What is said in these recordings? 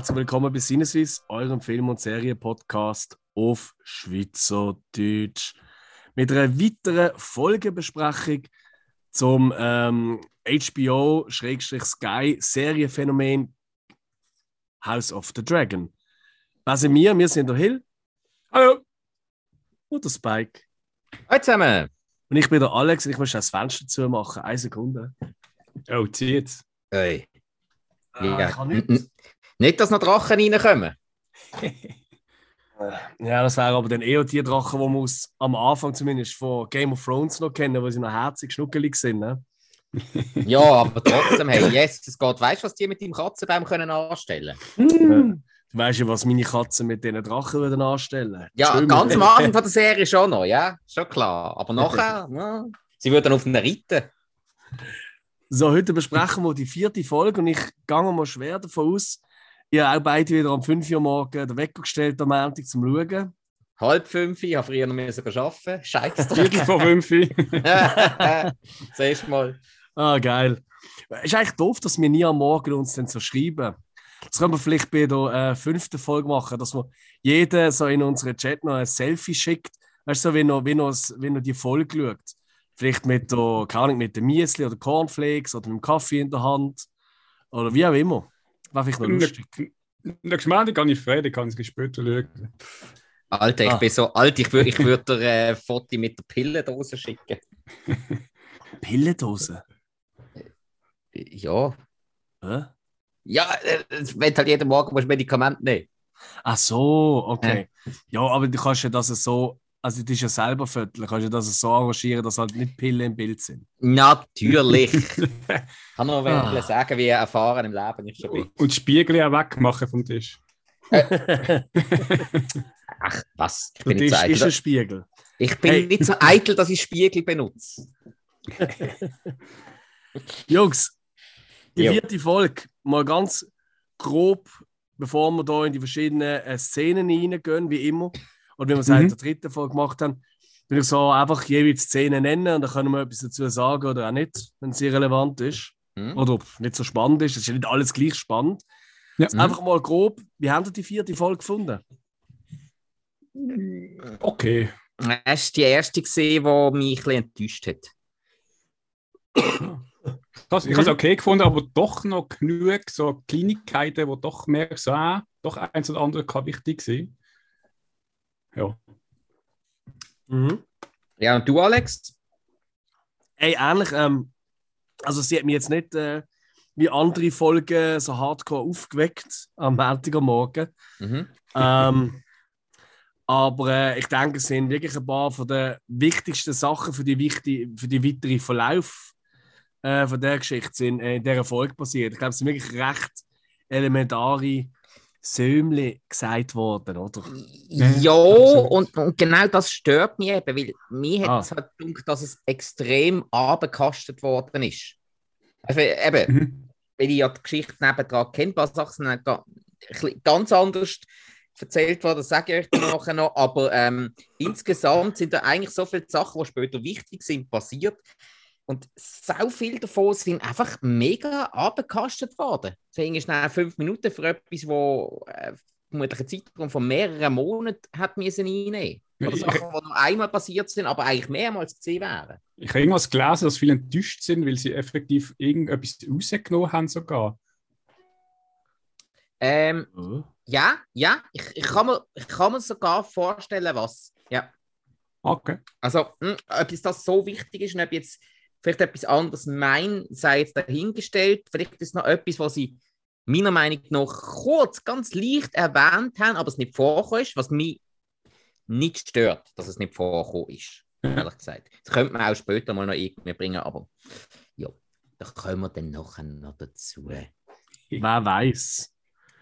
Herzlich willkommen bei Sinneswiss, eurem Film- und Serienpodcast auf Schweizerdeutsch. Mit einer weiteren Folgebesprechung zum ähm, HBO-Sky-Serienphänomen House of the Dragon. Wer sind wir? Wir sind der Hill. Hallo. Und der Spike. Hallo zusammen. Und ich bin der Alex und ich muss das Fenster zumachen. Eine Sekunde. Oh, zieh jetzt. Hey. Ah, Ja. ich kann nicht. Nicht, dass noch Drachen reinkommen. Ja, das wäre aber dann eher die Drachen, die man am Anfang zumindest von Game of Thrones noch kennen, wo sie noch herzig schnuckelig sind. Ne? Ja, aber trotzdem, hey, yes, es geht. Weißt du, was die mit dem Katzenbaum können anstellen Du weißt ja, was meine Katzen mit diesen Drachen würden anstellen. Ja, Schön ganz am Anfang von der Serie schon noch, ja, schon klar. Aber nachher, ja, sie würden auf den reiten. So, heute besprechen wir die vierte Folge und ich gehe mal schwer davon aus, ihr habt auch beide wieder um 5 Uhr morgen den Wecker gestellt am Montag zum Schauen. Halb fünf, ich habe früher noch müssen arbeiten. Scheiße. Viertel vor fünf. Zuerst mal. Ah, geil. Ist eigentlich doof, dass wir nie am Morgen uns dann so schreiben. Das können wir vielleicht bei der äh, fünften Folge machen, dass wir jeder so in unseren Chat noch ein Selfie schickt. Weißt du, so, wenn er, wenn, er, wenn er die Folge schaut. Vielleicht mit der, keine Ahnung, mit dem Müsli oder Cornflakes oder einem Kaffee in der Hand. Oder wie auch immer. Wäre vielleicht noch lustig. Nächstes Mal gehe ich frei, dann kann ich es später schauen. Alter, ich Ah. bin so alt, ich würde ich würd dir ein Foto mit der Pillendose schicken. Pillendose. Ja. Hä? Ja, äh, wenn halt jeden Morgen musst du Medikamente nehmen. Ach so, okay. Ja, aber du kannst ja das so, also du bist ja selber Viertel, kannst ja das so arrangieren, dass halt nicht Pillen im Bild sind. Natürlich. kann nur Ah. sagen, wie erfahren im Leben ich schon bin. Und Spiegel auch wegmachen vom Tisch. Ach, was? Ich Der bin, nicht so, Tisch ist ein eitel, Spiegel. ich bin Hey. nicht so eitel, dass ich Spiegel benutze. Jungs, die Jo. vierte Folge, mal ganz grob, bevor wir da in die verschiedenen äh, Szenen reingehen, wie immer, oder wie wir es Mhm. in der dritten Folge gemacht haben, will ich so einfach jeweils Szenen nennen und dann können wir etwas dazu sagen oder auch nicht, wenn es irrelevant ist Hm? oder nicht so spannend ist. Es ist ja nicht alles gleich spannend. Ja. Jetzt Einfach mal grob, wie habt ihr die vierte Folge gefunden? Okay. Das ist die erste gesehen, die mich ein bisschen enttäuscht hat. Das, ich habe es okay gefunden, aber doch noch genug so Kleinigkeiten, wo doch mehr so, ah, doch eins oder andere kann wichtig sein. Ja. Mhm. Ja, und du, Alex? Ey, ähnlich, ähm, also sie hat mich jetzt nicht äh, wie andere Folgen so hardcore aufgeweckt am Montagmorgen. Mhm. ähm, aber äh, ich denke, es sind wirklich ein paar von den wichtigsten Sachen für die, wichtig, für die weitere Verlauf äh, von der Geschichte sind äh, in dieser Folge passiert. Ich glaube, es sind wirklich recht elementare Sömli gesagt worden, oder? Ja, und, und genau das stört mich eben, weil mir Ah. hat es halt gedacht, dass es extrem abgekastet worden ist. Also eben, Mhm. weil ich ja die Geschichte nebendran kenne, paar Sachen ganz anders erzählt worden, das sage ich euch nachher noch, aber ähm, insgesamt sind da eigentlich so viele Sachen, die später wichtig sind, passiert und so viel davon sind einfach mega abgekastet worden. Deswegen ist schnell fünf Minuten für etwas, wo äh, vermutlich einen Zeitraum von mehreren Monaten hat müssen einnehmen. Oder Ich- Sachen, die nur einmal passiert sind, aber eigentlich mehrmals gesehen wären. Ich habe irgendwas gelesen, dass viele enttäuscht sind, weil sie effektiv irgendetwas rausgenommen haben sogar. Ähm, Mhm. Ja, ja, ich, ich, kann mir, ich kann mir sogar vorstellen, was. Ja. Okay. Also, mh, ob jetzt das so wichtig ist und ob jetzt vielleicht etwas anderes mein, sei jetzt dahingestellt. Vielleicht ist es noch etwas, was sie meiner Meinung nach kurz, ganz leicht erwähnt haben, aber es nicht vorgekommen ist, was mich nicht stört, dass es nicht vorgekommen ist. Ja. Ehrlich gesagt. Das könnte man auch später mal noch irgendwie bringen, aber ja, da kommen wir dann nachher noch dazu. Wer weiß.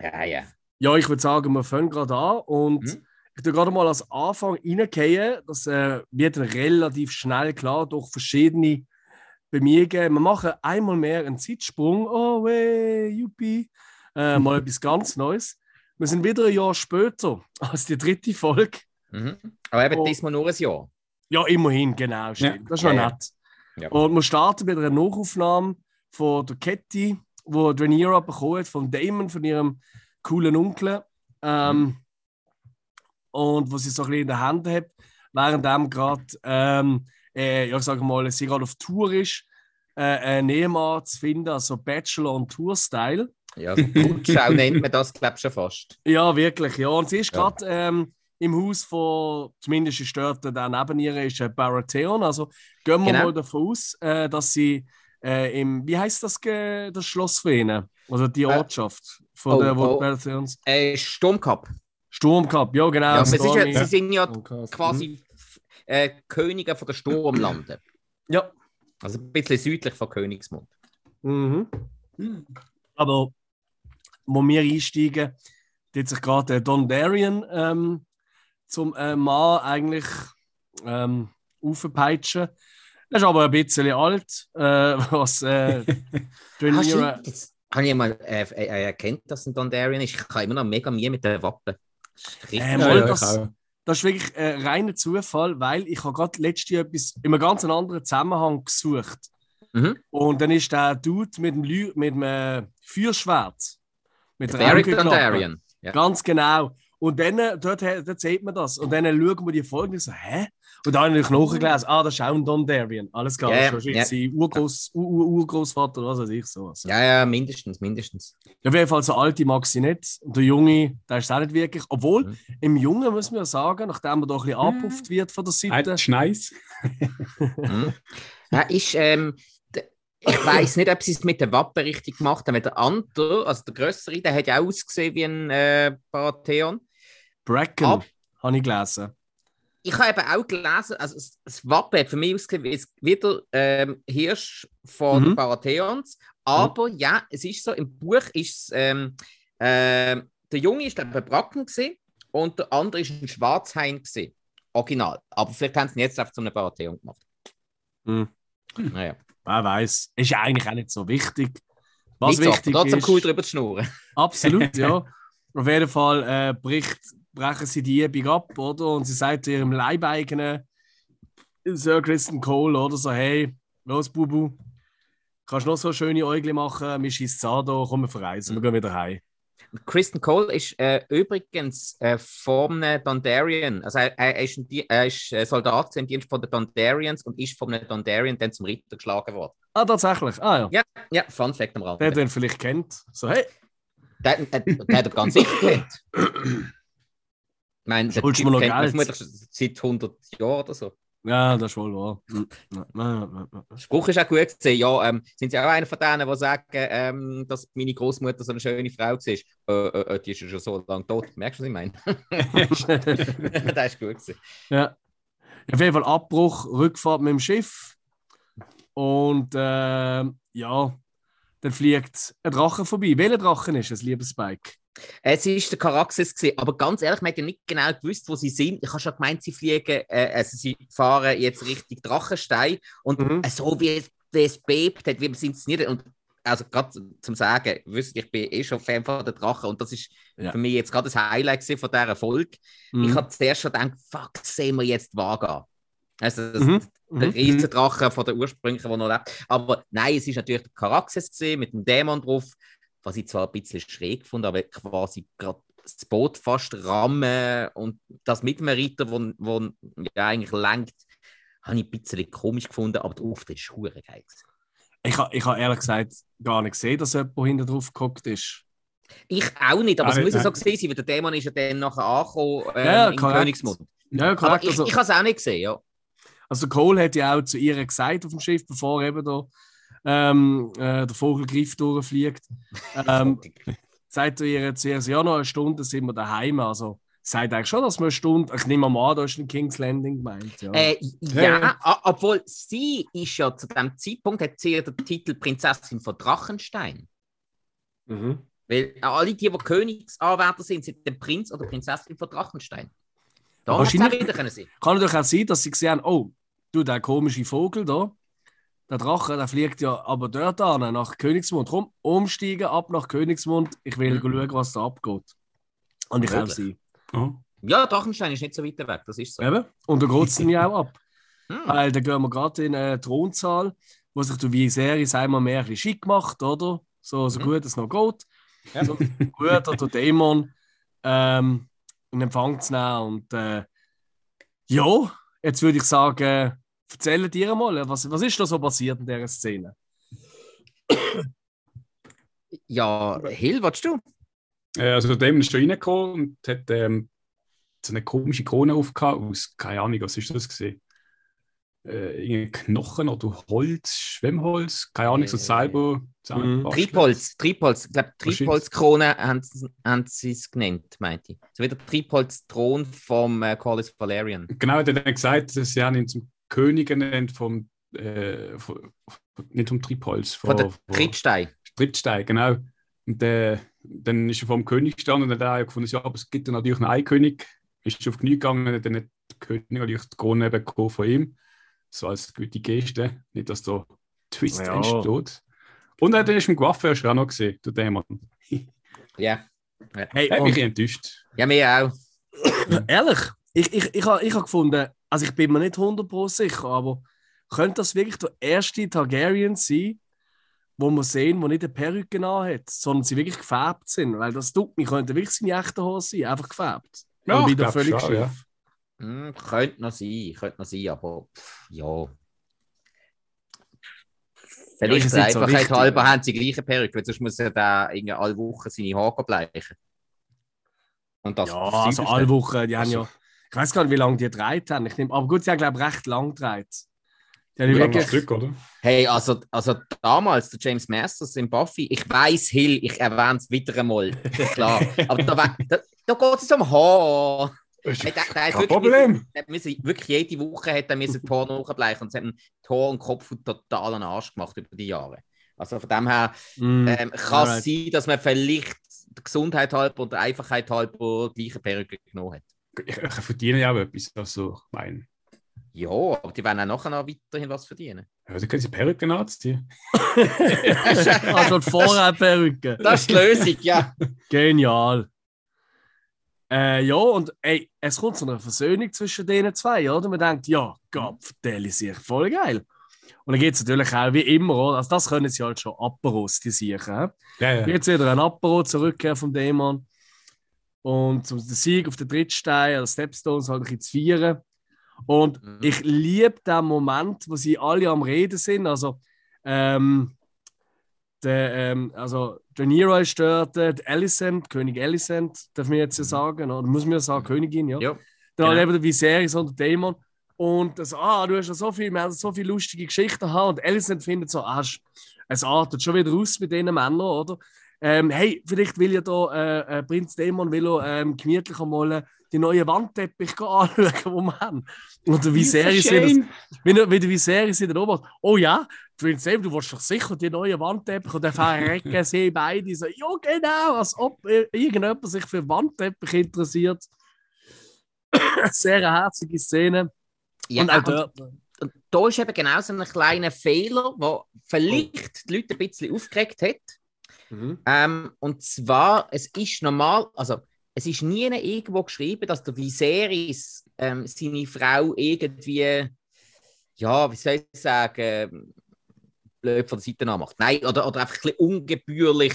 Ja, ja. Ja, ich würde sagen, wir fangen gerade an und Mhm. ich tue gerade mal als Anfang reingehen. Das äh, wird relativ schnell klar durch verschiedene Bemühungen. Wir machen einmal mehr einen Zeitsprung. Oh, wey, yuppie. Äh, mal etwas ganz Neues. Wir sind wieder ein Jahr später als die dritte Folge. Mhm. Aber eben Oh. diesmal nur ein Jahr. Ja, immerhin, genau. Stimmt. Das ist noch Ja, ja. nett. Ja. Und wir starten mit einer Nachaufnahme von der Ketty, wo Rhaenyra bekommen hat von Damon, von ihrem coolen Onkel. Ähm, und wo sie so ein bisschen in den Händen hat, während dem gerade, ähm, äh, ja, ich sage mal, sie gerade auf Tour ist, äh, einen Nebenmann zu finden, also Bachelor- und Tour-Style. Ja, so Rutschau nennt man das, glaube ich, schon fast. Ja, wirklich, ja. Und sie ist Ja. gerade ähm, im Haus von, zumindest ist dort, der neben ihr ist äh, Baratheon. Also gehen wir Genau. mal davon aus, äh, dass sie äh, im, wie heißt das, das Schloss von ihnen? Oder die Äh, Ortschaft von oh, der, oh. Baratheons. Äh, Sturmcup. Sturmcup, ja, genau. Ja, ist ja, sie sind ja Sturmcup. quasi äh, Könige von der Sturmlande. Ja. Also ein bisschen südlich von Königsmund. Mhm. Aber wo wir einsteigen, hat sich gerade der Don Darien ähm, zum äh, Mann eigentlich ähm, aufpeitschen. Er ist aber ein bisschen alt, äh, was äh. Jetzt habe ich mal äh, erkannt, dass ein Dondarrion ist. Ich kann immer noch mega Mühe mit den Wappen. Ähm, Ja, das-. Das ist wirklich ein reiner Zufall, weil ich habe gerade letztes Jahr etwas in einem ganz anderen Zusammenhang gesucht. Mhm. Und dann ist der Dude mit dem, Lü mit dem äh, Feuerschwert. Mit der Augenklappe. Dondarrion. Ja. Ganz genau. Und dann, äh, dort, dort sieht man das. Und dann schauen wir die Folge und so, hä? Und dann habe ich nachgelesen, ah, das ist auch ein Dondarrion. Alles klar, Ja, das ja, ist wahrscheinlich sein Urgroß, Ur -Ur Urgroßvater oder was weiß ich so. Also. ja, ja, mindestens, mindestens. Auf jeden Fall, so alte mag sie nicht. Und der Junge, der ist auch nicht wirklich. Obwohl, Mhm. im Jungen muss man ja sagen, nachdem er doch ein bisschen angepufft wird von der Seite. nice. Mhm. Ja, ist, ähm, ich weiß nicht, ob sie es mit den Wappen richtig gemacht haben. weil Der andere, also der Größere, der hat ja ausgesehen wie ein äh, Baratheon. Bracken, Ab- habe ich gelesen. Ich habe eben auch gelesen, also das, Wappen hat für mich ausgesehen wie es- wie der ähm, Hirsch von Mhm. Baratheons. Aber ja, es ist so, im Buch ist es, ähm, ähm, der Junge ist ein Bracken gewesen, und der andere ist ein Schwarzhain gewesen. Original. Aber vielleicht haben sie ihn jetzt einfach zu einem Baratheon gemacht. Hm. Naja. Wer weiß. Ist ja eigentlich auch nicht so wichtig. Was Nicht so, wichtig aber trotzdem ist, cool drüber zu schnurren. Absolut, ja. Auf jeden Fall äh, bricht, brechen sie die Übung ab, oder? Und sie sagt zu ihrem Leibeigenen Sir Kristen Cole, oder so, hey, los, Bubu, kannst du noch so schöne Äugle machen, wir schießen an, da, komm, wir verreisen, wir gehen wieder heim. Kristen Cole ist äh, übrigens äh, vom Dondarrion, also er, er ist, er ist äh, Soldat im Dienst von den Dondarrions und ist vom Dondarrion dann zum Ritter geschlagen worden. Ah, tatsächlich, ah ja. Ja, ja, Fun Fact am Rand. Der den vielleicht kennt. So, hey, Der, der, der hat er ganz sicher kennt. Ich meine, der Typ kennt man vermutlich seit 100 Jahren oder so. ja, das ist wohl wahr. Hm, Spruch ist auch gut gesehen. Ja, ähm, sind Sie auch einer von denen, die sagen, ähm, dass meine Großmutter so eine schöne Frau war? Äh, äh, äh, die ist ja schon so lange tot. Merkst du, was ich meine? das ist gut gewesen. Ja. Auf jeden Fall Abbruch, Rückfahrt mit dem Schiff. Und ähm, ja, dann fliegt ein Drache vorbei. Welcher Drachen ist es, lieber Spike? Es war der gewesen, aber ganz ehrlich, man hat ja nicht genau gewusst, wo sie sind. Ich habe schon gemeint, sie fliegen, äh, also sie fahren jetzt Richtung Drachenstein und Mhm. so wie es bebt hat, wie man es inszeniert hat. Und also gerade zum Sagen, wisst ich bin eh schon Fan von der Drachen und das ist Ja. für mich jetzt gerade das Highlight von dieser Folge. Ich Mhm. habe zuerst schon gedacht, fuck, sehen wir jetzt Vaga. Also das, Mhm. der Mhm. Riesendrache von der ursprünglichen, der noch lebt. Aber nein, es ist natürlich der gesehen mit dem Dämon drauf, was ich zwar ein bisschen schräg fand, aber quasi gerade das Boot fast rammen und das mit einem Ritter, wo, wo ja eigentlich lenkt, habe ich ein bisschen komisch gefunden, aber der Auftritt ist hure geil. Ich habe ich ha ehrlich gesagt gar nicht gesehen, dass jemand hinten drauf geguckt ist. Ich auch nicht, aber es muss ja so gewesen sein, weil der Dämon ist ja dann nachher angekommen ähm, Ja, in korrekt. Königsmund. Ja, korrekt. ich, Also, ich habe es auch nicht gesehen, ja. also Cole hat ja auch zu ihr gesagt auf dem Schiff, bevor eben da ähm, äh, der Vogelgriff durchfliegt. Ähm, sagt ihr zuerst, ja, noch eine Stunde sind wir daheim. Also sagt eigentlich schon, dass wir eine Stunde, ich nehme mal an, da ist ein King's Landing gemeint. Ja. Äh, Ja, obwohl sie ist ja zu dem Zeitpunkt hat sie ja den Titel Prinzessin von Drachenstein. Mhm. Weil alle die, die Königsanwärter sind, sind der Prinz oder Prinzessin von Drachenstein. Da Wahrscheinlich- wieder können sein. Kann natürlich auch sein, dass sie gesehen haben, oh, du, der komische Vogel da, der Drache, der fliegt ja aber dort an, nach Königsmund. Komm, umsteigen, ab nach Königsmund. Ich will Mhm. schauen, was da abgeht. Und ich auch Möglich. sie. Oh. Ja, Drachenstein ist nicht so weit weg, das ist so. Eben. Und da geht es dann ja auch ab. Hm. Weil da gehen wir gerade in eine Thronsaal, wo sich der Viserys einmal mehr ein bisschen schick macht, oder? So, so Mhm. gut es noch geht. Ja. So Bruder, der Dämon, ähm, in Empfang zu nehmen. Und äh, ja, jetzt würde ich sagen, erzähl dir mal, was, was ist da so passiert in dieser Szene? Ja, Hill, was du? Äh, also der Dämon ist da reingekommen und hat ähm, so eine komische Krone aufgehabt aus, keine Ahnung, was ist das gesehen? Äh, irgendein Knochen oder Holz, Schwemmholz, keine Ahnung, so Äh, selber zusammengebastelt. Triebholz, Triebholz, ich glaube. Triebholzkrone haben sie- es genannt, meinte ich. So wie der Triebholzthron vom äh, Corlys Valerian. Genau, er hat gesagt, dass sie haben ihn zum König ernannt vom, äh, von, von, nicht vom Triebholz, Von der von- Trittstein. Trittstein, genau. Und äh, dann ist er vor dem König gestanden und hat er gefunden, ja, aber es gibt ja natürlich noch einen König. Ist auf die Knie gegangen und dann hat der König natürlich die Krone bekommen von ihm. So als gute Geste. Nicht, dass da Twist Ja. entsteht. Und er hat ist Waffe erst auch noch gesehen, der Dämon. Ja. Hey, Hat mich enttäuscht. Ja, mir auch. Ehrlich, ich, ich, ich, habe ich ha gefunden, also ich bin mir nicht 100% sicher, aber könnte das wirklich der erste Targaryen sein, wo wir sehen, der nicht eine Perücke hat, sondern sie wirklich gefärbt sind? Weil das tut mich, könnte wirklich seine echte Hose sein, einfach gefärbt. Ja, Und wieder glaub schon, schief. ja. Hm, könnte noch sein, könnte noch sein, aber pff, ja. Vielleicht ist der so Einfachheit wichtig, halber ja. haben sie gleiche Perücke, weil sonst muss er da irgendwie alle Wochen seine Haare bleichen. Und das Ja, also alle Wochen, die haben Also- ja, ich weiß gar nicht, wie lange die gedreht haben. Ich nehm, aber gut, sie haben, glaube ich, recht lang gedreht. Die haben Wie lange wirklich, das Stück, oder? Hey, also, also damals, der James Masters in Buffy, ich weiß Hill, ich erwähne es wieder einmal, klar. Aber da, da, da geht es um Haar. Ist Hey, der, der hat Kein wirklich, Problem. der müssen, wirklich jede Woche hat er müssen die Haare nachbleichen und es die Haare und Kopf total an den Arsch gemacht über die Jahre. Also von dem her Mm, ähm, kann es alright. sein, dass man vielleicht der Gesundheit halber oder der Einfachheit halber die gleiche Perücke genommen hat. Ich, ich verdiene ja auch etwas. Also, ich meine, Ja, aber die werden auch nachher noch weiterhin was verdienen. ja, dann können sie Perücken anziehen. also vorher Perücke. Das ist die Lösung, ja. Genial. Äh, ja, und ey, es kommt zu einer Versöhnung zwischen denen zwei, oder? Man denkt, ja, Gott, der ist sich voll geil. Und dann geht es natürlich auch wie immer, oder? Also das können sie halt schon Aperos, die Siechen. hä? Ja, ja. Jetzt wieder ein Apero zurückkehren vom Dämon. Und zum den Sieg auf den Drittstein, oder Stepstones, halt ein bisschen zu feiern. Und Mhm. ich liebe den Moment, wo sie alle am Reden sind. Also, ähm, der, ähm, also Rhaenyra ist dort, äh, Alicent, König Alicent, darf man jetzt ja sagen, oder muss man ja sagen, Königin, ja. Ja, Dann genau. halt eben der Viserys und der Dämon. Und das, ah, du hast ja so viel, wir haben so viele lustige Geschichten gehabt. Und Alicent findet so, ah, es- es artet schon wieder aus mit diesen Männern, oder? Ähm, hey, vielleicht will ja da äh, äh, Prinz Dämon will er, ähm, gemütlich einmal die neue Wandteppich anschauen, die wir haben. Und der Viserys wie der, wie der Viserys wieder oben, oh ja, Prinz Dämon, du willst doch sicher die neue Wandteppich und dann verrecken sie beide so, ja genau, als ob äh, irgendjemand sich für Wandteppich interessiert. Sehr herzige Szene. ja und auch dort. und da ist eben genau so ein kleiner Fehler, der vielleicht die Leute ein bisschen aufgeregt hat. Mhm. Ähm, und zwar, es ist normal, also es ist nie irgendwo geschrieben, dass der Viserys ähm, seine Frau irgendwie, ja, wie soll ich sagen, blöd von der Seite anmacht. Nein, oder, oder einfach ein bisschen ungebührlich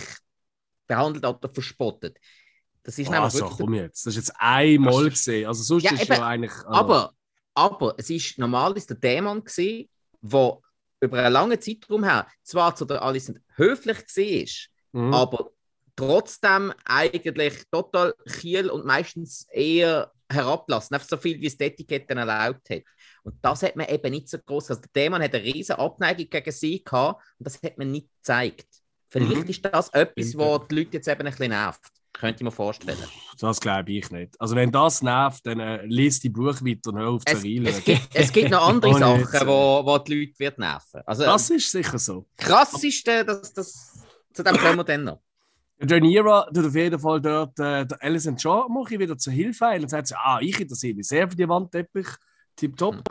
behandelt oder verspottet. Das ist nämlich Also, wirklich komm jetzt. Das ist jetzt einmal gesehen. Also, sonst Ja, ist eben. ja eigentlich. Also, Aber, aber es ist normal ist der Dämon gewesen, der über einen langen Zeitraum her zwar zu der Alicent höflich war, mhm. aber trotzdem eigentlich total kiel und meistens eher herablassen, einfach so viel wie es die Etikette erlaubt hat. Und das hat man eben nicht so groß. Also der Dämon hat eine riesige Abneigung gegen sie gehabt und das hat man nicht gezeigt. Vielleicht Mhm. ist das etwas, was die Leute jetzt eben ein bisschen nervt. Könnte ich mir vorstellen. Das glaube ich nicht. Also, wenn das nervt, dann äh, liest die Buch weiter und hör auf zu reden. es, gibt, es gibt noch andere Ohne Sachen, wo, wo die Leute wird nerven. Also Das ist sicher so. krass ist, äh, dass das zu dem kommen wir dann noch. Rhaenyra tut auf jeden Fall dort äh, der schon mal ein bisschen wieder zur Hilfe ein und sagt sie, ah, ich interessiere mich sehr für die Wandteppich, tipptopp.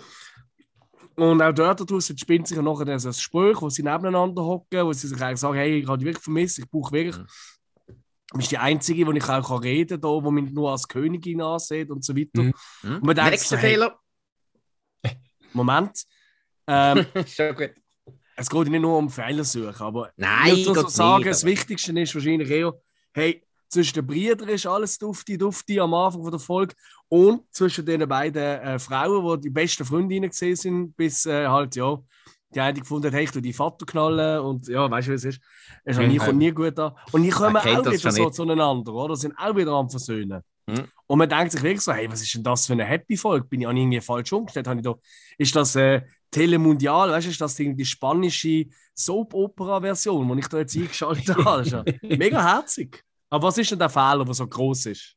Und auch dort draussen spinnt sich nachher ein Gespräch, wo sie nebeneinander hocken, wo sie sich eigentlich sagen, hey, ich habe dich wirklich vermisst, ich brauche wirklich... Mhm. Du bist die Einzige, die ich auch kann reden kann, die mich nur als Königin ansieht und so weiter. Mhm. Hm? Und man denkt Nächster so, hey- Fehler. Moment. Ähm, Schon gut. Es geht nicht nur um Fehler suchen, aber Nein, ich würde sagen, nicht, das Wichtigste ist wahrscheinlich eher, hey, zwischen den Brüdern ist alles dufti, dufti am Anfang der Folge und zwischen den beiden äh, Frauen, die die besten Freundinnen gesehen sind, bis äh, halt, ja, die eine gefunden hat, hey, ich tu die Vater knallen und ja, weißt du, wie es ist? Es mhm. kommt nie gut an. Und die kommen auch wieder so nicht. zueinander, oder? Sind auch wieder am Versöhnen. Mhm. Und man denkt sich wirklich so, hey, was ist denn das für eine Happy-Folge? Bin ich an irgendwie falsch umgestellt? Habe ich da, ist das äh, Telemundial, weißt du, ist das die spanische Soap-Opera-Version, die ich da jetzt eingeschaltet habe? mega herzig. Aber was ist denn der Fehler, der so groß ist?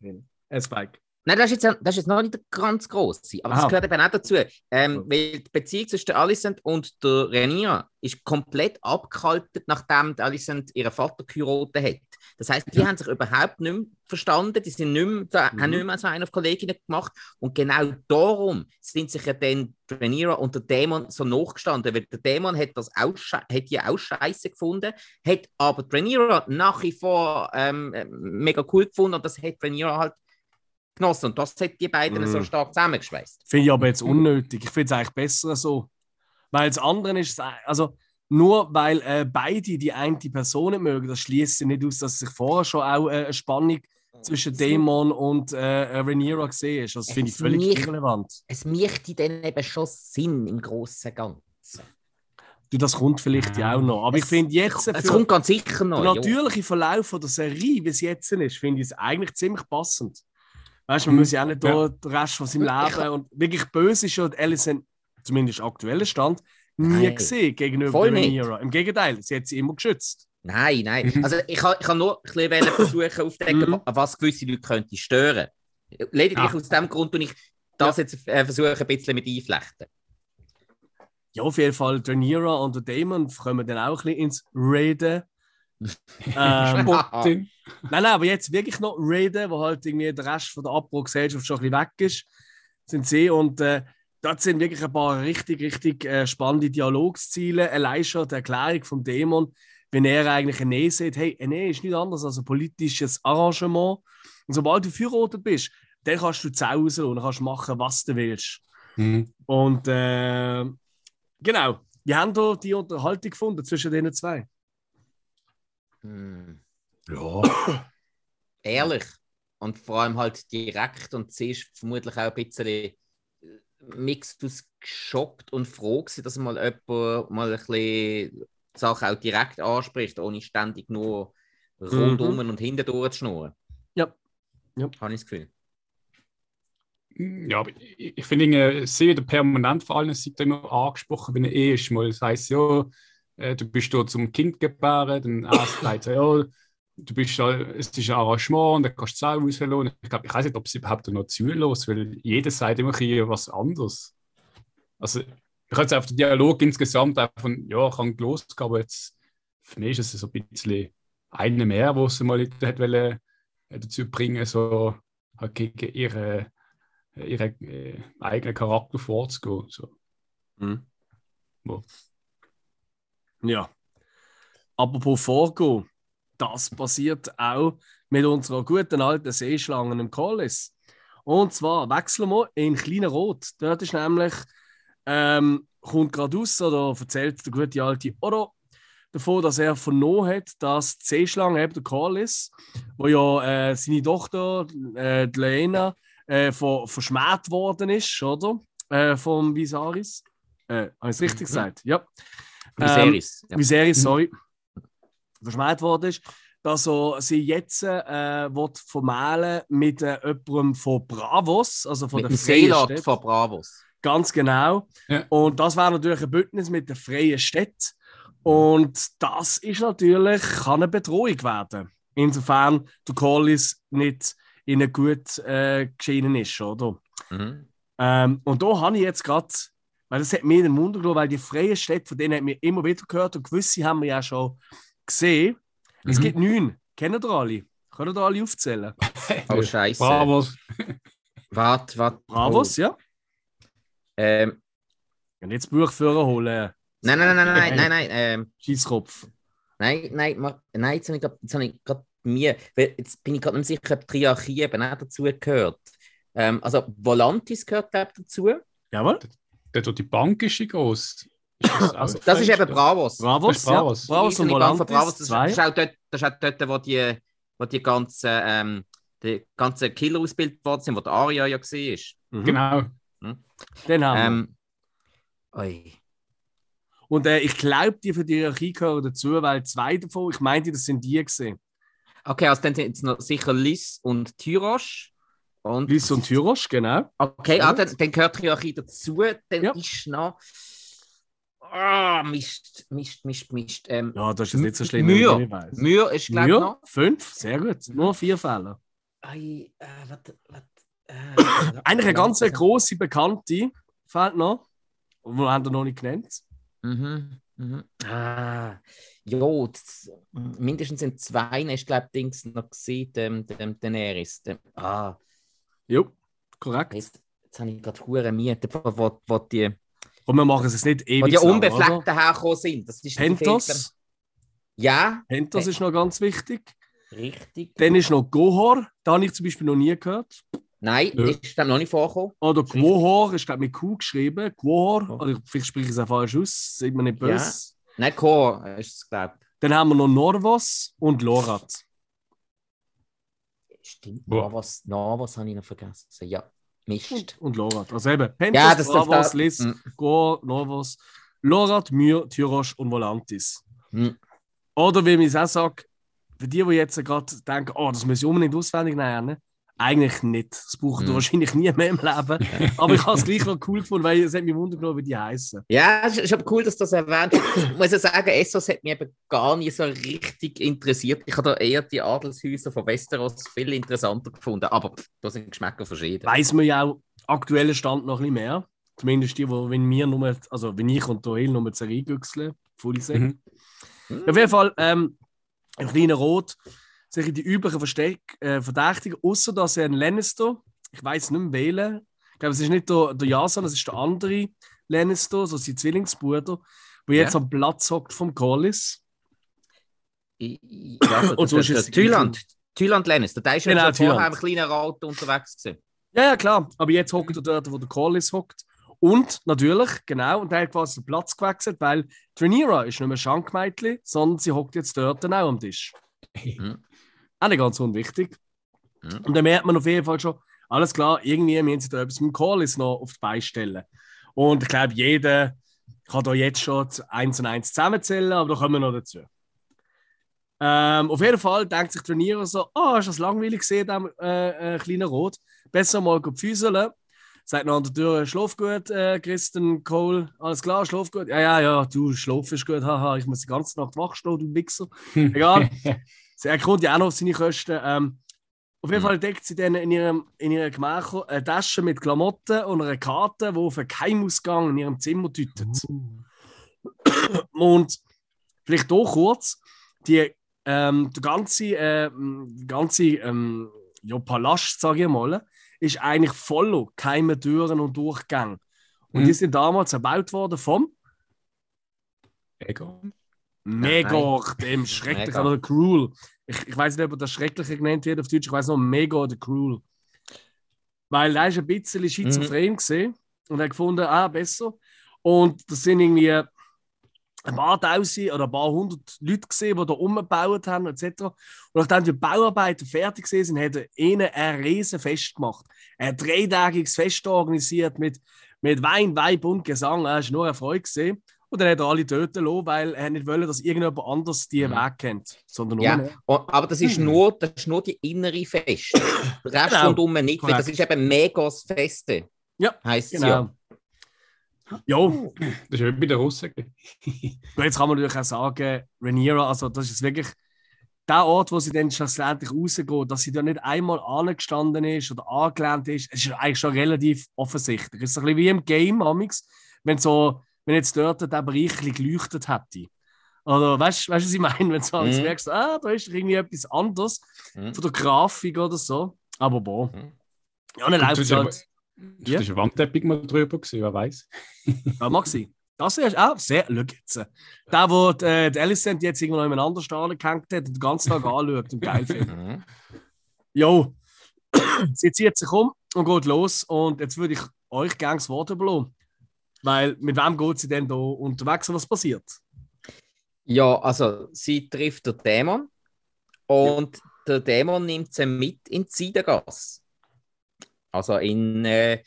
Spike. Nein, das ist, jetzt, das ist jetzt noch nicht ganz groß. Aber Aha. das gehört eben auch dazu. Ähm, weil die Beziehung zwischen Alicent und der Renia ist komplett abgehalten, nachdem Alicent ihren Vater geheiratet hat. Das heißt, die ja. haben sich überhaupt nicht mehr verstanden, die sind nicht mehr, mhm. haben nicht mehr so einen auf Kolleginnen gemacht. Und genau darum sind sich ja dann Rhaenyra und der Dämon so nachgestanden, weil der Dämon hat das auch, hat die auch scheiße gefunden, hat aber Rhaenyra nach wie vor ähm, mega cool gefunden und das hat Rhaenyra halt genossen. Und das hat die beiden mm. so stark zusammengeschweißt. Finde ich aber jetzt unnötig. Ich finde es eigentlich besser so. Weil das andere ist, also nur weil äh, beide die eine Person nicht mögen, das schließt ja nicht aus, dass sich vorher schon auch äh, eine Spannung zwischen Dämon und äh, Rhaenyra gesehen ist. Das finde ich völlig mich, irrelevant. Es möchte dann eben schon Sinn im Großen Ganzen. Du, das kommt vielleicht ja auch noch. Aber es, ich finde jetzt. Es kommt ganz sicher noch. Der natürliche ja. Verlauf der Serie, wie es jetzt ist, finde ich es eigentlich ziemlich passend. Weißt du, man muss ja auch nicht ja. den Rest von seinem Leben. Und wirklich böse ist schon Alison, zumindest aktueller Stand, nie nein. gesehen gegenüber Voll Rhaenyra. Im Gegenteil, sie hat sie immer geschützt. Nein, nein. Mhm. Also ich kann, ich kann nur ein bisschen versuchen aufzudecken, mhm. was gewisse Leute könnte stören. Lediglich ja. aus dem Grund, und ich das ja. jetzt äh, versuche ein bisschen mit einflechten. Ja, auf jeden Fall, Rhaenyra und der Damon kommen dann auch ein bisschen ins Raiden. ähm, nein, nein, aber jetzt wirklich noch Raiden, wo halt irgendwie der Rest von der Abbruchgesellschaft schon ein bisschen weg ist, sind sie und äh, dort sind wirklich ein paar richtig, richtig äh, spannende Dialogsziele. Allein schon die Erklärung vom Dämon, wenn er eigentlich eine Nähe sieht, hey, eine Nähe ist nicht anders als ein politisches Arrangement. Und sobald du verheiratet bist, dann kannst du zu Hause und kannst machen, was du willst. Mhm. Und äh, genau, wir haben da die Unterhaltung gefunden zwischen den zwei. Hm. Ja. Ehrlich. Und vor allem halt direkt und sie ist vermutlich auch ein bisschen mixed aus geschockt und froh gewesen, dass mal jemand mal ein bisschen die Sache auch direkt anspricht, ohne ständig nur rundum mhm. und hinten durchzuschnurren. Ja. ja. Habe ich das Gefühl. Ja, aber ich, ich finde, sie wird permanent vor allem sieht immer angesprochen, wenn er eh ist. Mal das heisst, ja, äh, du bist dort zum Kind gebären, dann erst sagt er, ja, du bist da, es ist ein Arrangement und dann kannst du es auch rauslassen. Ich glaube, ich weiß nicht, ob sie überhaupt noch zulässt, weil jeder sagt immer was anderes. Also, ich habe auf den Dialog insgesamt einfach ja, kann losgehen, aber jetzt, für mich ist es so ein bisschen eine mehr, wo sie mal hat wollen, äh, dazu bringen, so halt gegen ihre, ihren äh, eigenen Charakter vorzugehen. So. Wo. Ja. Apropos Vorgehen, das passiert auch mit unserer guten alten Seeschlange im Collis. Und zwar wechseln wir in Kleiner Rot. Dort ist nämlich, ähm, kommt gerade raus, oder erzählt der gute alte Oro davon, dass er vernommen hat, dass die Seeschlange, eben der Collis, wo ja äh, seine Tochter, äh, die Lena, äh, ver verschmäht worden ist, oder? Äh, vom Visaris. Äh, habe ich es richtig mhm. gesagt? Ja. Viserys. Ähm, ja. Viserys, sorry. Verschmäht worden ist, dass er sie jetzt äh, vermählen mit äh, jemandem von Bravos, also von mit der Freien von Bravos. Ganz genau. Ja. Und das wäre natürlich ein Bündnis mit der freien Stadt. Und das ist natürlich, kann eine Bedrohung werden. Insofern der Collis nicht ihnen gut äh, geschienen ist, oder? Mhm. Ähm, und da habe ich jetzt gerade weil das hat mir den Mund gelassen, weil die freien Städte, von denen haben wir immer wieder gehört und gewisse haben wir ja schon gesehen. Mhm. Es gibt neun. Kennen ihr alle? Können ihr alle aufzählen? oh, Scheiße. Bravos. Warte, warte. Bravos, oh. ja. Ähm. Und jetzt Buchführer holen. Nein, nein, nein, nein, nein, nein, nein. Ähm, Schießkopf. Nein, nein, nein, jetzt habe ich gerade mir, jetzt bin ich gerade nicht sicher, ob Triarchie eben auch dazu gehört. Ähm, also Volantis gehört dazu. Jawohl dort die Bank ist groß. Das, also, das ist eben Bravos. Bravos, Bravos. Ja. Bravos und Volantis. Bravos. Das, das, ist auch dort, das ist auch dort, wo die wo die ganzen, ähm, die ganzen Killer ausgebildet worden sind, wo der Aria ja war. Mhm. Genau. Den haben. Ähm, oi. Und äh, ich glaube, die für die Hierarchie gehören dazu, weil zwei davon, ich meinte, das sind die gesehen. Okay, also dann sind es noch sicher Liz und Tyrosh. Und Liz und Tyrosch, genau. Okay, ah, Gut. dann, dann gehört die Hierarchie dazu. Dann Ja. ist noch. Ah, Mist, Mist, Mist, Mist. Ähm, Ja, das ist jetzt nicht so schlimm, Mühe. Mühe ist, glaube ich, noch. fünf, sehr gut. Nur vier Fälle. Ei, äh, wat, wat, äh, Eigentlich eine ganz langsam. große Bekannte fehlt noch. Und wir haben wir noch nicht genannt. Mhm, mhm. Ah, jo, das, mindestens in zwei ist, glaube ich, Dings noch gesehen, dem, dem Daenerys. Dem, ah, Jo, korrekt. jetzt, jetzt habe ich gerade hure Miete, wo, wo, wo die, Und wir machen es jetzt nicht ewig die? Unbefleckten hergekommen sind. Das ist Pentos. dann- Ja, Pentos ist noch ganz wichtig. richtig. Dann ist noch Gohor. Da habe ich zum Beispiel noch nie gehört. Nein, Ja. ist dem noch nicht vorgekommen. Oder. Quohor ist, glaube ich, mit Q geschrieben. Quohor. Oh. Oder vielleicht spreche ich es auch falsch aus. Sieht man nicht Ja. böse. Nein, Chor ist es, glaube Dann haben wir noch Norvos und Lorat. ich. Stimmt. Navas, Navas habe ich noch vergessen. Ja, Mist. Und Lorat. Also eben Pentos, Ja, das Norvos, da- Lis, Mm. Gohor, Norvos, Lorat, Myr, Tyrosch und Volantis. Hm. Oder wie ich es auch sage, für die, die jetzt gerade denken, oh, das muss ich unbedingt auswendig lernen, eigentlich nicht. Das braucht Mhm. wahrscheinlich nie mehr im Leben. Aber ich habe es gleich noch cool gefunden, weil es hat mich wundern genommen, wie die heißen. Ja, es ist, aber cool, dass du das erwähnt. Ich muss ja sagen, Essos hat mich eben gar nicht so richtig interessiert. Ich habe da eher die Adelshäuser von Westeros viel interessanter gefunden. Aber pff, da sind Geschmäcker verschieden. Weiß man ja auch aktuellen Stand noch ein bisschen mehr. Zumindest die, wo, wenn wir nur, also wenn ich und Doyle nur die Serie güchseln, voll. Mhm. Hm. Auf jeden Fall, ähm, ein kleiner Rot, sicher die üblichen Versteck, äh, Verdächtigen, außer dass er ein Lannister, ich weiß nicht mehr wählen, ich glaube, es ist nicht der, der Jason, es ist der andere Lannister, so sein Zwillingsbruder, der jetzt Ja. am Platz hockt vom I- Ja, Und so ist es- der Thüland. Thüland Lannister, der ist ja Genau, schon vorher im kleinen Rad unterwegs gewesen. Ja, ja, klar, aber jetzt hockt er dort, wo der Corlys hockt. Und natürlich, genau, und er hat quasi den Platz gewechselt, weil Rhaenyra ist nicht mehr Schankmeitli, sondern sie hockt jetzt dort auch am Tisch. Mhm. Auch nicht ganz unwichtig. Mhm. Und dann merkt man auf jeden Fall schon, alles klar, irgendwie müssen sie da etwas mit dem Corlys noch auf die Beine stellen. Und ich glaube, jeder kann da jetzt schon eins und eins zusammenzählen, aber da kommen wir noch dazu. Ähm, auf jeden Fall denkt sich Trainier so: Oh, ist das langweilig gesehen, dem äh, äh, kleinen Rot? Besser mal füßeln. Sagt noch an der Tür: Schlaf gut, äh, Kristen Cole. Alles klar, schlaf gut. Ja, ja, ja, du schlafst gut. Haha, ich muss die ganze Nacht wach stehen, du Wichser. Egal. Er kommt ja auch noch seine Kosten. Ähm, auf jeden Mhm. Fall deckt sie dann in ihrem, in ihrem Gemach eine Tasche mit Klamotten und einer Karte, die auf einen Geheimausgang in ihrem Zimmer deutet. Und vielleicht auch kurz, die, ähm, der ganze, äh, ganze ähm, ja, Palast, sage ich mal, ist eigentlich voller geheime Türen und Durchgänge. Und Mhm. die sind damals erbaut worden vom Egon? Megor, dem Schrecklichen oder Cruel. Ich, ich weiß nicht, ob das Schreckliche genannt wird auf Deutsch. Ich weiß noch Megor oder Cruel. Weil er ist ein bisschen schizophren gesehen und hat gefunden, ah, besser. Und das sind irgendwie ein paar tausend oder ein paar hundert Leute gesehen, die da umgebaut haben, etc. Und nachdem die Bauarbeiten fertig gewesen sind, hat er ihnen ein riesen Fest gemacht. Ein dreitägiges Fest organisiert mit, mit Wein, Weib und Gesang. Er war nur eine Freude gesehen. Und dann hat er alle töten lassen, weil er nicht wollte, dass irgendjemand anders die Mhm. Weg kennt, sondern nur Ja, und, aber das ist, Mhm. nur, das ist nur die innere Fest. Der Rest Genau. rundum nicht, weil das ist eben Megas Feste. Ja, Heißt es ja. Genau. Jo, Das ist bei den Russen. Jetzt kann man natürlich auch sagen, Rhaenyra, also das ist wirklich der Ort, wo sie dann schlussendlich rausgeht, dass sie da nicht einmal angestanden ist oder angelehnt ist, es ist eigentlich schon relativ offensichtlich. Es ist ein bisschen wie im Game, Amix, wenn so, wenn jetzt dort der Bereich ein bisschen geleuchtet hätte. Oder weißt du, was ich meine? Wenn du so Mhm. merkst, ah, da ist irgendwie etwas anderes Mhm. von der Grafik oder so. Aber boah. Mhm. Ja, dann läuft das es halt. Das ist ein Wandteppich mal drüber gewesen, wer weiß. Ja, mag sein. Das ist auch sehr, schau jetzt. Der, wo die, äh, die Alicent jetzt irgendwo noch in einem anderen Stadion gehängt hat und den ganzen Tag anschaut und geil findet. Mhm. Jo, sie zieht sich um und geht los. Und jetzt würde ich euch gerne das Wort überlassen. Weil mit wem geht sie denn da unterwegs und was passiert? Ja, also sie trifft den Dämon und der Dämon nimmt sie mit in die Seidengasse. Also in äh,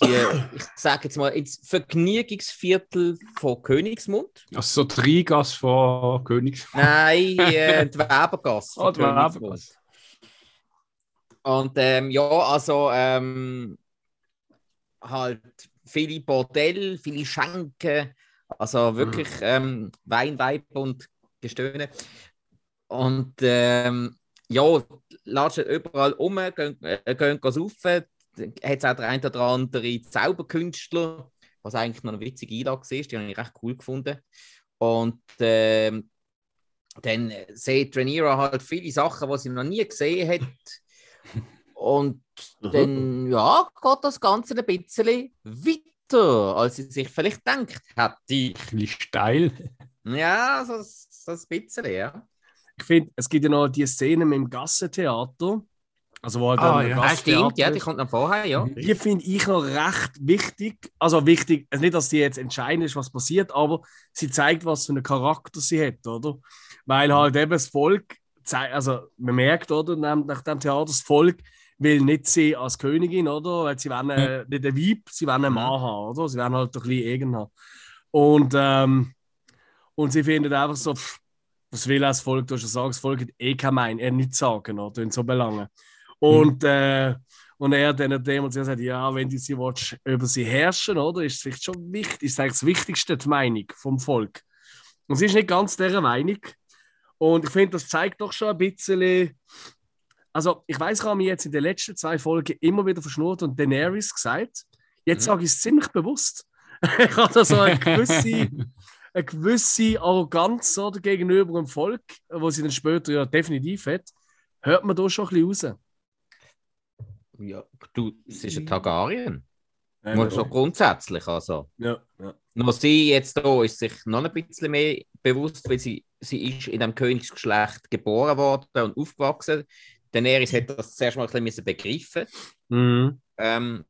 die, ich sage jetzt mal, ins Vergnügungsviertel von Königsmund. Also so Rheingasse von Königs. Nein, äh, die von die Königsmund. Und ähm, ja, also ähm, halt viele Bordell, viele Schenken, also wirklich ähm, Wein, Weib und Gestöhne. Und ähm, ja, latschen überall um, gehen, äh, gehen saufen. Hat es auch der ein oder andere Zauberkünstler, was eigentlich noch eine witzige Einlage ist, die habe ich recht cool gefunden. Und ähm, dann sieht Rhaenyra halt viele Sachen, die sie noch nie gesehen hat. Und dann ja, geht das Ganze ein bisschen weiter, als sie sich vielleicht denkt hätte. Ein bisschen steil. Ja, so, so ein bisschen, ja. Ich finde, es gibt ja noch die Szene mit dem Gassentheater. Also, wo halt Ah, dann ja. ein Ah, stimmt, ja, die kommt noch vorher, ja. Die finde ich noch recht wichtig. Also wichtig, also nicht, dass die jetzt entscheidend ist, was passiert, aber sie zeigt, was für einen Charakter sie hat, oder? Weil halt eben das Volk, also man merkt, oder, nach, nach dem Theater, das Volk will nicht sie als Königin, oder? Weil sie wollen äh, nicht ein Weib, sie wollen einen Mann haben, oder? Sie wollen halt ein bisschen eigen haben. Und, ähm, und sie findet einfach so, pff, was will das Volk? Du hast ja gesagt, das Volk hat eh kein Mein, er nichts sagen, oder? In so Belangen. Und, äh, und er dann dem sagt, ja, wenn du sie willst, über sie herrschen, oder? Ist es vielleicht schon wichtig, ist eigentlich das Wichtigste die Meinung vom Volk. Und sie ist nicht ganz dieser Meinung. Und ich finde, das zeigt doch schon ein bisschen. Also, ich weiß, ich habe mich jetzt in den letzten zwei Folgen immer wieder verschnurrt und Daenerys gesagt. Jetzt Mhm. sage ich es ziemlich bewusst. ich habe da so eine gewisse, eine gewisse Arroganz oder, gegenüber dem Volk, wo sie dann später ja definitiv hat, hört man da schon ein bisschen raus. ja. Du, es ist ein Targaryen. Ja, Nur so grundsätzlich, also. ja, ja. Nur sie jetzt da ist sich noch ein bisschen mehr bewusst, weil sie, sie ist in dem Königsgeschlecht geboren worden und aufgewachsen. Daenerys hat das zuerst mal ein bisschen begriffen. Mhm. Ähm,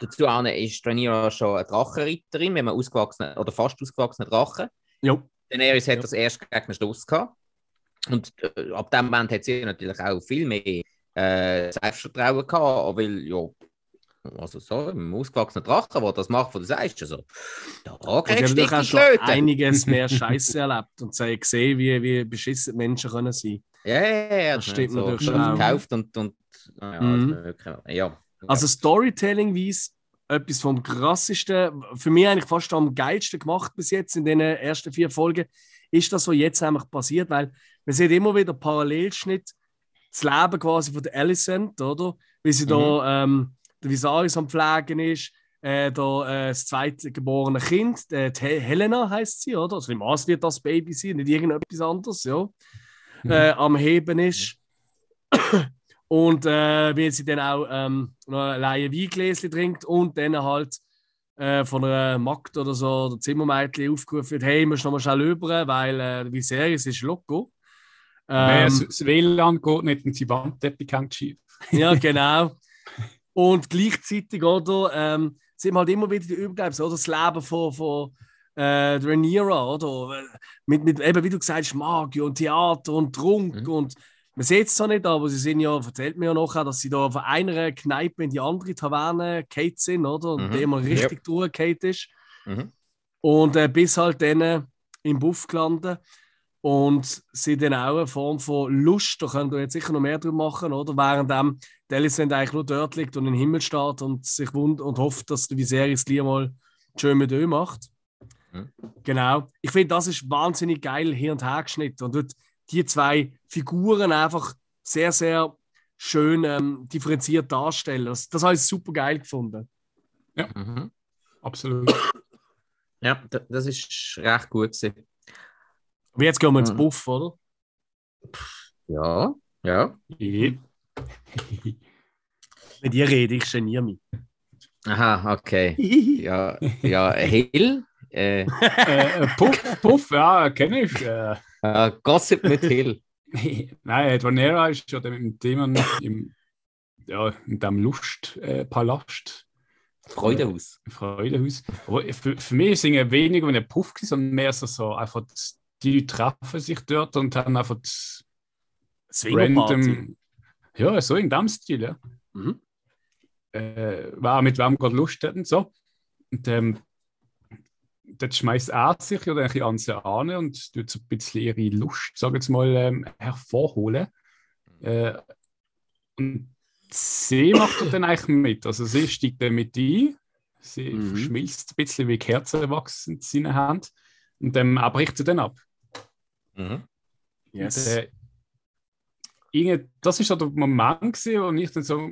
dazu ist Rhaenyra schon eine Drachenritterin, wenn man ausgewachsene oder fast ausgewachsene Drachen. Jo. Daenerys hat Ja. das erst gegen den Schluss gehabt. Und äh, ab dem Moment hat sie natürlich auch viel mehr äh, Selbstvertrauen gehabt, weil ja, also so, ein ausgewachsener Drache, der das macht, was du sagst, also, da ich kriegst du dicke schon einiges mehr Scheiße erlebt und gesehen, wie, wie beschissen Menschen können sein Ja, ja, ja, Das stimmt so, natürlich schon verkauft und, und ja, Mhm. alles Mögliche. ja. Also Storytelling-wise etwas vom krassesten, für mich eigentlich fast am geilsten gemacht bis jetzt in den ersten vier Folgen, ist das, was jetzt eigentlich passiert, weil man sieht immer wieder Parallelschnitt, das Leben quasi von der Alicent, oder? Wie sie da ähm, der Viserys am Pflegen ist, äh, da, äh, das zweitgeborene Kind, äh, Helena heißt sie, oder? Also im Maß wird das Baby sein, nicht irgendetwas anderes, ja. Mhm. Äh, am Heben ist. Und äh, wie sie dann auch ähm, noch ein Laie Weingläschen trinkt und dann halt äh, von einer Magd oder so, der Zimmermädchen aufgerufen wird, hey, musst noch mal schnell rüber, weil äh, Viserys ist loco. Ähm, das, das WLAN geht nicht und die Wandteppich hängt schief. ja, genau. Und gleichzeitig, oder, ähm, sind halt immer wieder die Übergabe, oder das Leben von, von äh, Rhaenyra, oder? Mit, mit, eben, wie du gesagt hast, Magie und Theater und Trunk Mhm. und man sieht es zwar nicht, aber sie sind ja, erzählt mir ja nachher, dass sie da von einer Kneipe in die andere Taverne Kate sind, oder? Und Mhm. immer richtig durch Kate ist. Mhm. Und äh, bis halt dann im Buff gelandet. Und sie dann auch eine Form von Lust, da können wir jetzt sicher noch mehr drüber machen, oder? Während ähm, die Alicent eigentlich nur dort liegt und in den Himmel starrt und sich wund und hofft, dass der Viserys gleich mal schön mit ihm macht. Mhm. Genau. Ich finde, das ist wahnsinnig geil hier und her geschnitten und dort die zwei Figuren einfach sehr, sehr schön ähm, differenziert darstellen. Das, das habe ich super geil gefunden. Mhm. Absolut. Ja, das ist recht gut gewesen. Aber jetzt gehen wir ins. Buff, oder? Ja, ja. Ja. Mit dir rede ich geniere mich. Aha, okay. Ja, ja, Hill. Äh, äh, Puff, Puff, ja, kenne ich. Äh, äh, Gossip mit Hill. Nein, Vanera ist ja mit dem Thema im, ja, in dem Lustpalast. Freudehaus. Freudehaus. Aber für, für mich sind es weniger wie ein Puff, sondern mehr so, so einfach, das- die treffen sich dort und haben einfach Swingerparty. Ja, so in dem Stil, ja. Mhm. Äh, wer mit wem gerade Lust hat und so. Und ähm, dort schmeißt er sich oder ein bisschen an sie an und tut so ein bisschen ihre Lust, sag jetzt mal, ähm, hervorholen. Äh, und sie macht dann eigentlich mit. Also sie steigt dann mit ein, sie Mhm. verschmilzt ein bisschen wie Kerzen wachsen in seiner Hand und dann er bricht sie dann ab. Mhm. Yes. Und, äh, das ist so der Moment, gewesen, wo ich dann so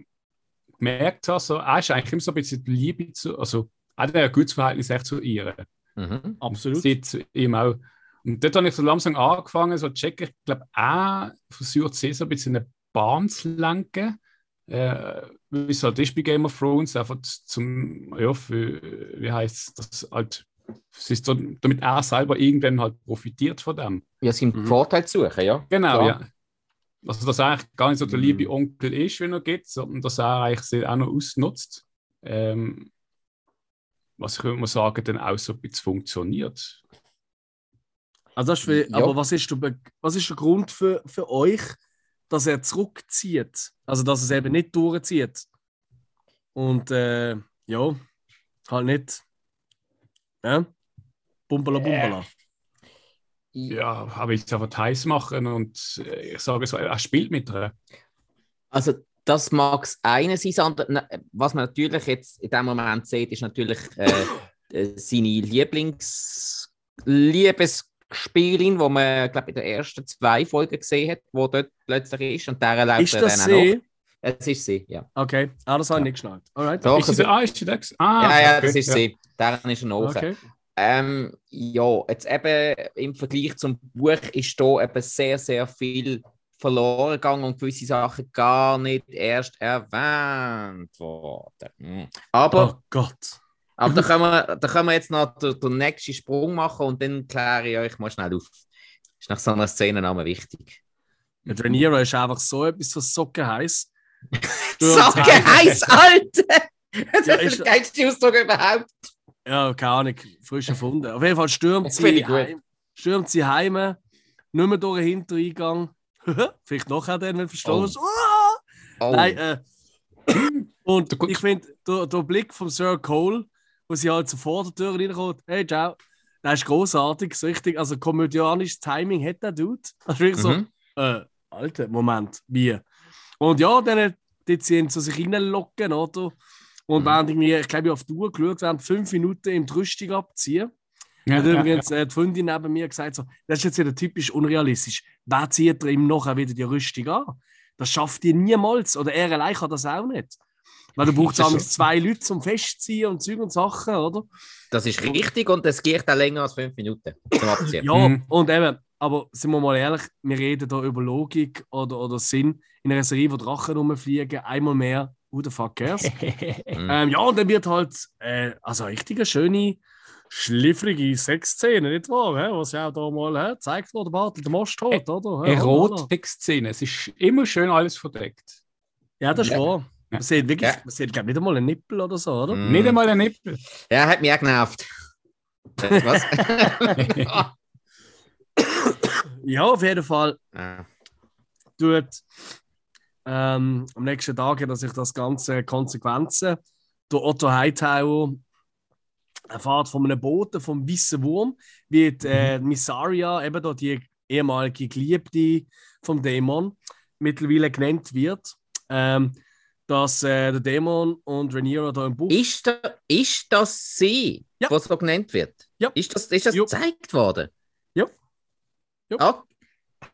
gemerkt habe, so, er ist eigentlich immer so ein bisschen die Liebe zu, also er hat ein gutes Verhältnis echt zu ihr. Mhm. Absolut. Sie zu ihm auch. Und dort habe ich so langsam angefangen, so zu checken, ich glaube, er versucht sie so ein bisschen in eine Bahn zu lenken, äh, wie es halt ist bei Game of Thrones, einfach zum, ja, für, wie heißt das, halt, es ist so, damit er selber irgendwann halt profitiert von dem. Ja, seinen Mhm. Vorteil zu suchen, ja. Genau, Klar. ja. Also, dass er eigentlich gar nicht so der Mhm. liebe Onkel ist, wenn er geht, sondern dass er eigentlich sie auch noch ausnutzt. Ähm, was ich würde mal sagen, dann auch so ein bisschen funktioniert. Also das ist für, Ja. Aber was ist, der, was ist der Grund für, für euch, dass er zurückzieht? Also dass er es eben nicht durchzieht. Und äh, ja, halt nicht. Ja? Bumbala Bumbala. Ja, aber ich einfach heiß machen und äh, ich sage so, er spielt mit ihr. Also, das mag das eine sein. Was man natürlich jetzt in dem Moment sieht, ist natürlich äh, äh, seine Lieblings Liebesspielin, wo man, glaube in den ersten zwei Folgen gesehen hat, wo dort plötzlich ist und der läuft Ist er das dann auch. Es ist sie, ja. Okay, ah, das habe ich Ja. nicht geschnallt. Alright. Doch, ist sie also, der, ah, ist sie der? Ah, ja, ja, okay, das ist ja. sie. Daran ist er noch. Okay. Ähm, ja, jetzt eben im Vergleich zum Buch ist da eben sehr, sehr viel verloren gegangen und gewisse Sachen gar nicht erst erwähnt worden. Hm. Aber, Oh Gott. aber da, können wir, da können wir jetzt noch den, den nächsten Sprung machen und dann kläre ich euch mal schnell auf. Ist nach so einer Szene nochmal wichtig. Mit Rhaenyra ist einfach so etwas für Socken Socke heiß, Alter! Das Ja, ist der geilste Ausdruck überhaupt. Ja, keine Ahnung, frisch erfunden. Auf jeden Fall stürmt sie, ich heim, stürmt sie heim, nicht mehr durch den Hintereingang. Vielleicht nachher dann, wenn du verstehst. Ah! Oh. Nein, äh, und ich finde, der, der Blick von Sir Cole, wo sie halt so vor der Tür reinkommt, hey, ciao, der ist großartig, so richtig, also komödianisches Timing hat der Dude. Also wirklich so, Mhm. äh, Alter, Moment, wie? Und ja, dann dort sie zu sich reinlocken, oder? Und Mhm. während irgendwie, ich glaube, ich auf die Uhr geschaut, während fünf Minuten im Rüstung abziehen. Ja, hat ja, übrigens äh, die Freundin neben mir gesagt, so, das ist jetzt wieder typisch unrealistisch. Wer zieht er ihm nachher wieder die Rüstung an? Das schafft ihr niemals. Oder er allein kann das auch nicht. Weil du brauchst auch zwei Leute zum Festziehen und Zeug und Sachen, oder? Das ist richtig und es geht auch länger als fünf Minuten zum Abziehen. Ja, Mhm. und eben, aber sind wir mal ehrlich, wir reden da über Logik oder, oder Sinn in einer Serie, wo Drachen rumfliegen, einmal mehr, who the fuck cares? Mhm. ähm, ja, und dann wird halt, äh, also eine richtige schöne, schliffrige Sexszene, nicht wahr? Hä? Was ja auch da mal hä? zeigt wurde, der Bartel, der Most tot, oder? Erotik-Szene, es ist immer schön alles verdeckt. Ja, das ist Ja. wahr. Man sieht wirklich, Ja. man sieht, glaube nicht einmal einen Nippel oder so, oder? Mhm. Nicht einmal ein Nippel. Ja, hat mich auch genervt. Äh, Was? Ja, auf jeden Fall Ah. tut ähm, am nächsten Tag hat sich das ganze Konsequenzen. Der Otto Hightower erfahrt von einem Boten vom Weißen Wurm, wie die, äh, Missaria, eben da die ehemalige Geliebte vom Dämon, mittlerweile genannt wird. Ähm, dass äh, der Dämon und Rhaenyra da im Buch. Ist, da, ist das sie, Ja. was so genannt wird? Ja. Ist das, ist das Jo. gezeigt worden? Ja. Ja.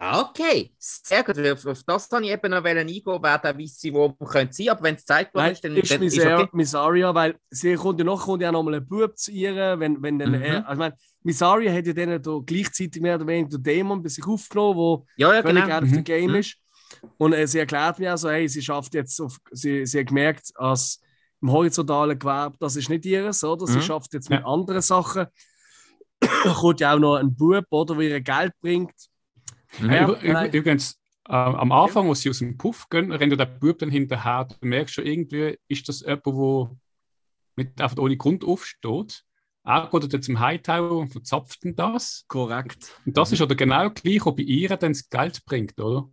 Okay, sehr gut. Auf, das kann ich eben noch eingehen, wer der Weisse Wurm könnte sein. Aber wenn es worden Nein, ist, dann, ist, Misar okay. Missaria, weil sie kommt ja noch, kommt ja noch mal ein Bub zu ihr, wenn, wenn dann Mhm. er, also ich meine, Missaria hat ja dann da gleichzeitig mehr oder weniger den Dämon bei sich aufgenommen, wo Ja, ja, völlig genau. out of the Mhm. game Mhm. ist. Und äh, sie erklärt mir also, hey, sie schafft jetzt, auf, sie, sie hat gemerkt, als im horizontalen Gewerbe, das ist nicht ihres, oder? Sie Mhm. schafft jetzt Ja. mit anderen Sachen. Da kommt ja auch noch ein Bub, oder, der ihr Geld bringt. Mhm. Ja, nein. Übrigens, äh, am Anfang, wo sie aus dem Puff gehen, rennt der Bub dann hinterher. Du merkst schon irgendwie, ist das jemand, der mit einfach ohne Grund aufsteht. Er geht dann zum Hightower und verzapft ihn das. Korrekt. Und das ist oder genau gleich, ob bei ihr dann das Geld bringt, oder?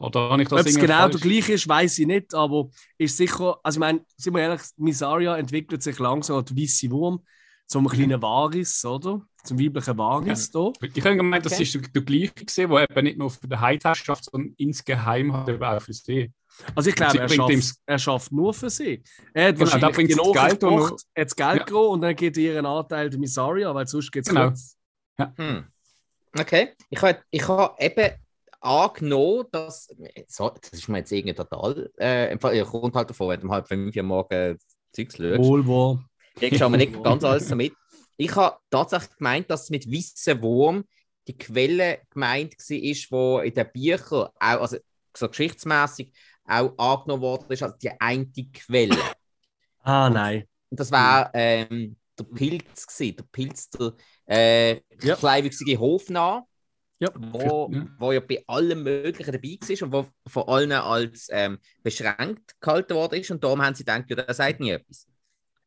Oder habe ich Ob das es irgendwie genau der falsch? gleiche ist, weiß ich nicht, aber ist sicher, also ich meine, sind wir ehrlich, Misaria entwickelt sich langsam als weiße Wurm zum kleinen Varis, oder? Zum weiblichen Varis da. Ich habe gemeint, das Okay. ist der, der gleiche gesehen, der eben nicht nur für den schafft, sondern insgeheim hat eben auch für See. Also ich glaube, Sie er schafft, er schafft nur für sie. Er hat Genau, da bringt die sie das Nachricht Geld und gebracht, hat das Geld Ja. genommen und dann geht ihren Anteil der Misaria, weil sonst geht es Genau. kurz. Hm. Okay. Ich habe ich ha eben angenommen, dass. So, das ist mir jetzt irgendwie total. Äh, im Fall- ja, kommt halt davon, wenn du um halb fünf Uhr morgen Zeugs schaust. Wohl, wohl. Kriegst du aber nicht ganz alles so mit. Ich habe tatsächlich gemeint, dass mit weißem Wurm die Quelle gemeint war, die in den Büchern, auch, also so geschichtsmäßig, auch angenommen worden ist als die eine Quelle. Ah, nein. Und das war ähm, der Pilz, gewesen, der Pilz, der äh, Ja. kleinwüchsige Hofnarr, Ja. wo, wo ja bei allem Möglichen dabei war und wo von allen als ähm, beschränkt gehalten worden ist. Und darum haben sie gedacht, ja, der sagt nie etwas.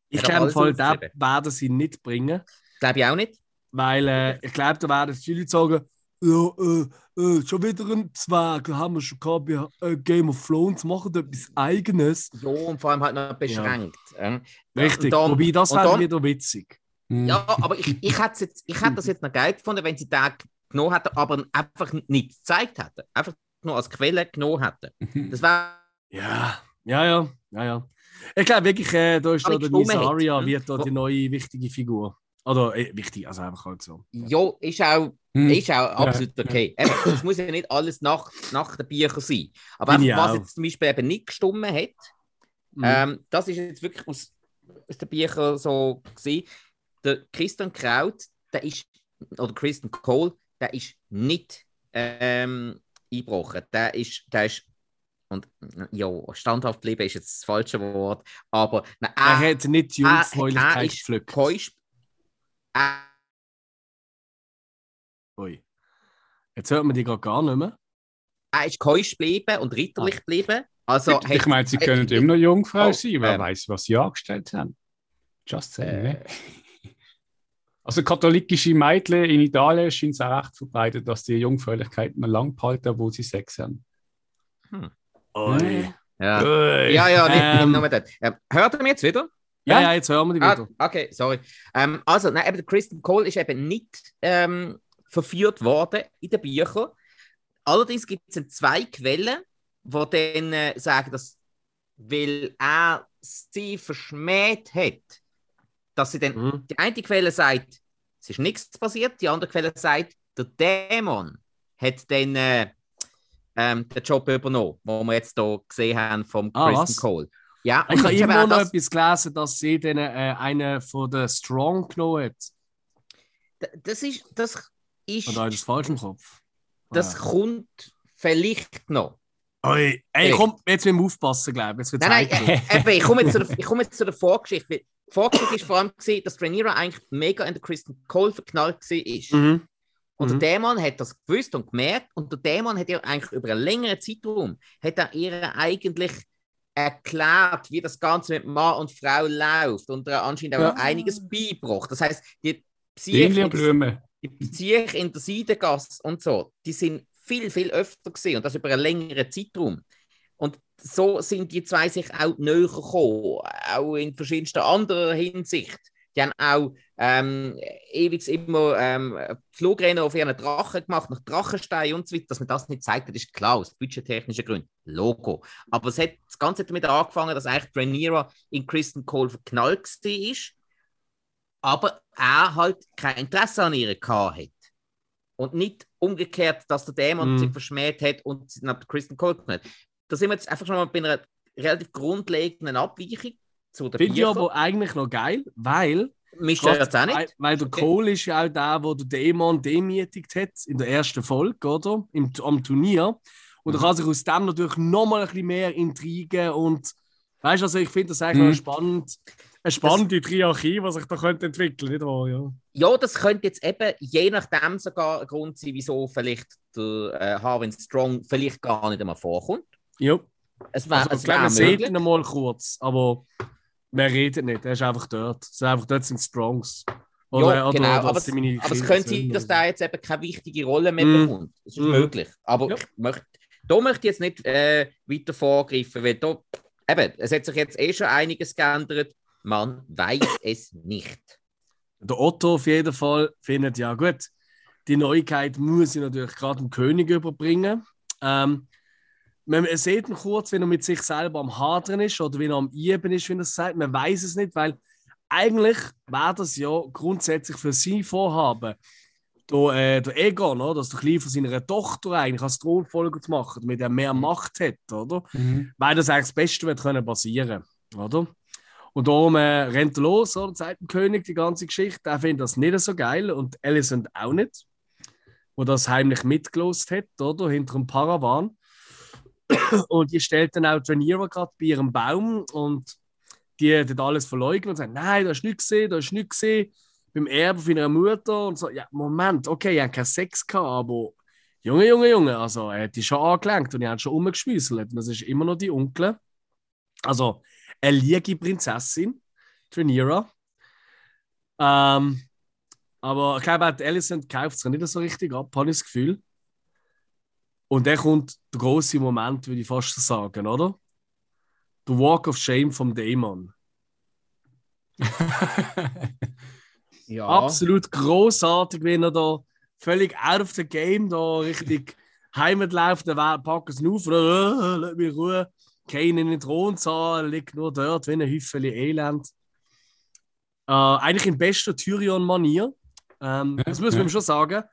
Ich glaube, voll, da werden sie nicht bringen, Glaube ich auch nicht. weil äh, ich glaube, da werden viele Leute sagen, ja, äh, äh, schon wieder ein Zwerg, haben wir schon gehabt bei äh, Game of Thrones, machen etwas Eigenes. Ja, und vor allem halt noch beschränkt. ähm. Richtig, dann- wobei das wäre dann- wieder witzig. Hm. Ja, aber ich, ich hätte jetzt, ich hätte das jetzt noch geil gefunden, wenn sie den genommen hätten, aber einfach nicht gezeigt hätten. Einfach nur als Quelle genommen hätten. Das wäre Ja, ja, ja, ja, ja. Ich glaube wirklich, äh, da ist da der hit, wird da die neue wichtige Figur. Oder äh, wichtig, also einfach halt so. ja, ist auch, Hm. ist auch absolut ja. okay. Eben, Es muss ja nicht alles nach, nach den Büchern sein. Aber einfach, was jetzt zum Beispiel eben nicht gestummen hat, Mhm. ähm, das ist jetzt wirklich aus, aus den Büchern so gesehen. Der Christian Kraut, der ist, oder Christian Cole, der ist nicht ähm, eingebrochen. Der ist, der ist, und ja, standhaft bleiben ist jetzt das falsche Wort, aber na, er er, hat nicht die Jungfräulichkeit ist gepflückt. Keusp- er, Ui. Jetzt hört man die gerade gar nicht mehr. er ist keusch geblieben und ritterlich geblieben. Also, ich meine, sie können immer noch Jungfrau Oh, sein. Wer ähm. weiß, was sie angestellt haben. Just saying. Äh. ne? Also katholische Mädchen in Italien scheint es auch recht verbreitet, dass die Jungfräulichkeit noch lang behalten, wo sie Sex haben. Ui. ja. Ui. ja, ja, nicht, Ähm. nur das. Ähm, hört ihr mich jetzt wieder? Ja, Ja. ja, jetzt hören wir die Ah, wieder. okay, sorry. Ähm, also, nein, eben der Christian Cole ist eben nicht ähm, verführt worden in den Büchern. Allerdings gibt es zwei Quellen, die dann äh, sagen, dass, weil er sie verschmäht hat, dass sie dann. Mhm. Die eine Quelle sagt, es ist nichts passiert, die andere Quelle sagt, der Dämon hat dann äh, ähm, den Job übernommen, den wir jetzt hier gesehen haben vom Ah, Christian was? Cole. Ja, Ich habe immer auch noch das- etwas gelesen, dass sie dann äh, einen von den Strong genommen hat. D- Das ist, das ist, Oder habe ich das falsch im Kopf? das Ah. kommt vielleicht noch. Ui. Ey, komm, jetzt müssen wir aufpassen, glaube ich. Nein, nein, äh, ich komme jetzt, zu der- ich komme jetzt zu der Vorgeschichte. Die Vorgeschichte ist vor allem gesehen, dass Rhaenyra eigentlich mega in der Christian Cole verknallt war. Mhm. Und Mhm. der Dämon hat das gewusst und gemerkt und der Dämon hat ihr eigentlich über einen längeren Zeitraum hat er ihr eigentlich erklärt, wie das Ganze mit Mann und Frau läuft und ihr anscheinend auch Ja. einiges beigebracht. Das heißt, die Psyche in, der- Lilienblumen. die Psyche in der Seidengasse und so, die sind viel, viel öfter gesehen und das über einen längeren Zeitraum. Und so sind die zwei sich auch näher gekommen, auch in verschiedenster anderer Hinsicht. Die haben auch ähm, ewig immer ähm, Flugrennen auf ihren Drachen gemacht, nach Drachenstein und so weiter. Dass man das nicht zeigt, das ist klar, aus budgettechnischen Gründen. Logo. Aber es hat, das Ganze hat damit angefangen, dass eigentlich Rhaenyra in Kristen Cole verknallt war, aber er halt kein Interesse an ihr gehabt hat. Und nicht umgekehrt, dass der Dämon Mhm. sie verschmäht hat und sie nach Kristen Cole hat. Da sind wir jetzt einfach schon mal bei einer relativ grundlegenden Abweichung zu der Finde ich aber eigentlich noch geil, weil, Mich stört es auch weil, nicht. weil der Okay. Cole ist ja auch der, der den Dämon demütigt hat in der ersten Folge, oder? Im, am Turnier. Und er Mhm. kann sich aus dem natürlich nochmal ein bisschen mehr intrigen und weißt du, also ich finde das eigentlich Mhm. spannend. Eine spannende Triarchie, die sich da könnte entwickeln, nicht wahr? Ja. Ja, das könnte jetzt eben je nachdem sogar ein Grund sein, wieso vielleicht der äh, Harvin Strong vielleicht gar nicht einmal vorkommt. ja. Es wäre Also, ich es glaube, wär man sieht möglich. ihn einmal kurz, aber wer redet nicht, er ist einfach dort. Es sind einfach dort sind Strongs. Ja, genau, oder aber, sind meine aber es könnte sein, dass oder der jetzt eben keine wichtige Rolle mehr Mhm. bekommt. Das ist Mhm. möglich. Aber Ja. ich möchte da möchte ich jetzt nicht äh, weiter vorgreifen, weil da, eben, es hat sich jetzt eh schon einiges geändert. Man weiß es nicht. Der Otto auf jeden Fall findet, ja gut, die Neuigkeit muss ich natürlich gerade dem König überbringen. Ähm, man sieht ihn kurz, wenn er mit sich selber am Hadern ist oder wenn er am Iben ist, wie er es sagt. Man weiß es nicht, weil eigentlich wäre das ja grundsätzlich für sein Vorhaben, der, äh, der Egon, oder? dass der Kleine von seiner Tochter eigentlich als Thronfolger zu machen, damit er mehr Macht hat, oder? Mhm. Weil das eigentlich das Beste wird können passieren, oder? Und darum äh, rennt er los, oder? Sagt dem König die ganze Geschichte. Er findet das nicht so geil und Alicent auch nicht, wo das heimlich mitgelost hat, oder? Hinter dem Paravan. Und die stellt dann auch Rhaenyra gerade bei ihrem Baum und die hat alles verleugnet und sagt, nein, da ist nichts gesehen, da ist nichts gesehen beim Erbe von ihrer Mutter und so, ja, Moment, okay, ich habe keinen Sex gehabt, aber Junge, Junge, Junge, also er hat die schon angelenkt und er hat schon umgeschmüsselt. Das ist immer noch die Onkel. Also, eine liege Prinzessin, Rhaenyra. Ähm, aber ich glaube, Alicent kauft es nicht so richtig ab, habe ich das Gefühl. Und dann kommt der große Moment, würde ich fast sagen, oder? Der Walk of Shame vom Dämon. Ja. Absolut großartig, wenn er da völlig out of the game da richtig Heimat läuft, dann packt es auf, äh, lass mich Ruhe, kein in den Thronsaal, liegt nur dort wie ein Häufchen Elend. Äh, eigentlich in bester Tyrion-Manier. Ähm, das muss man schon sagen.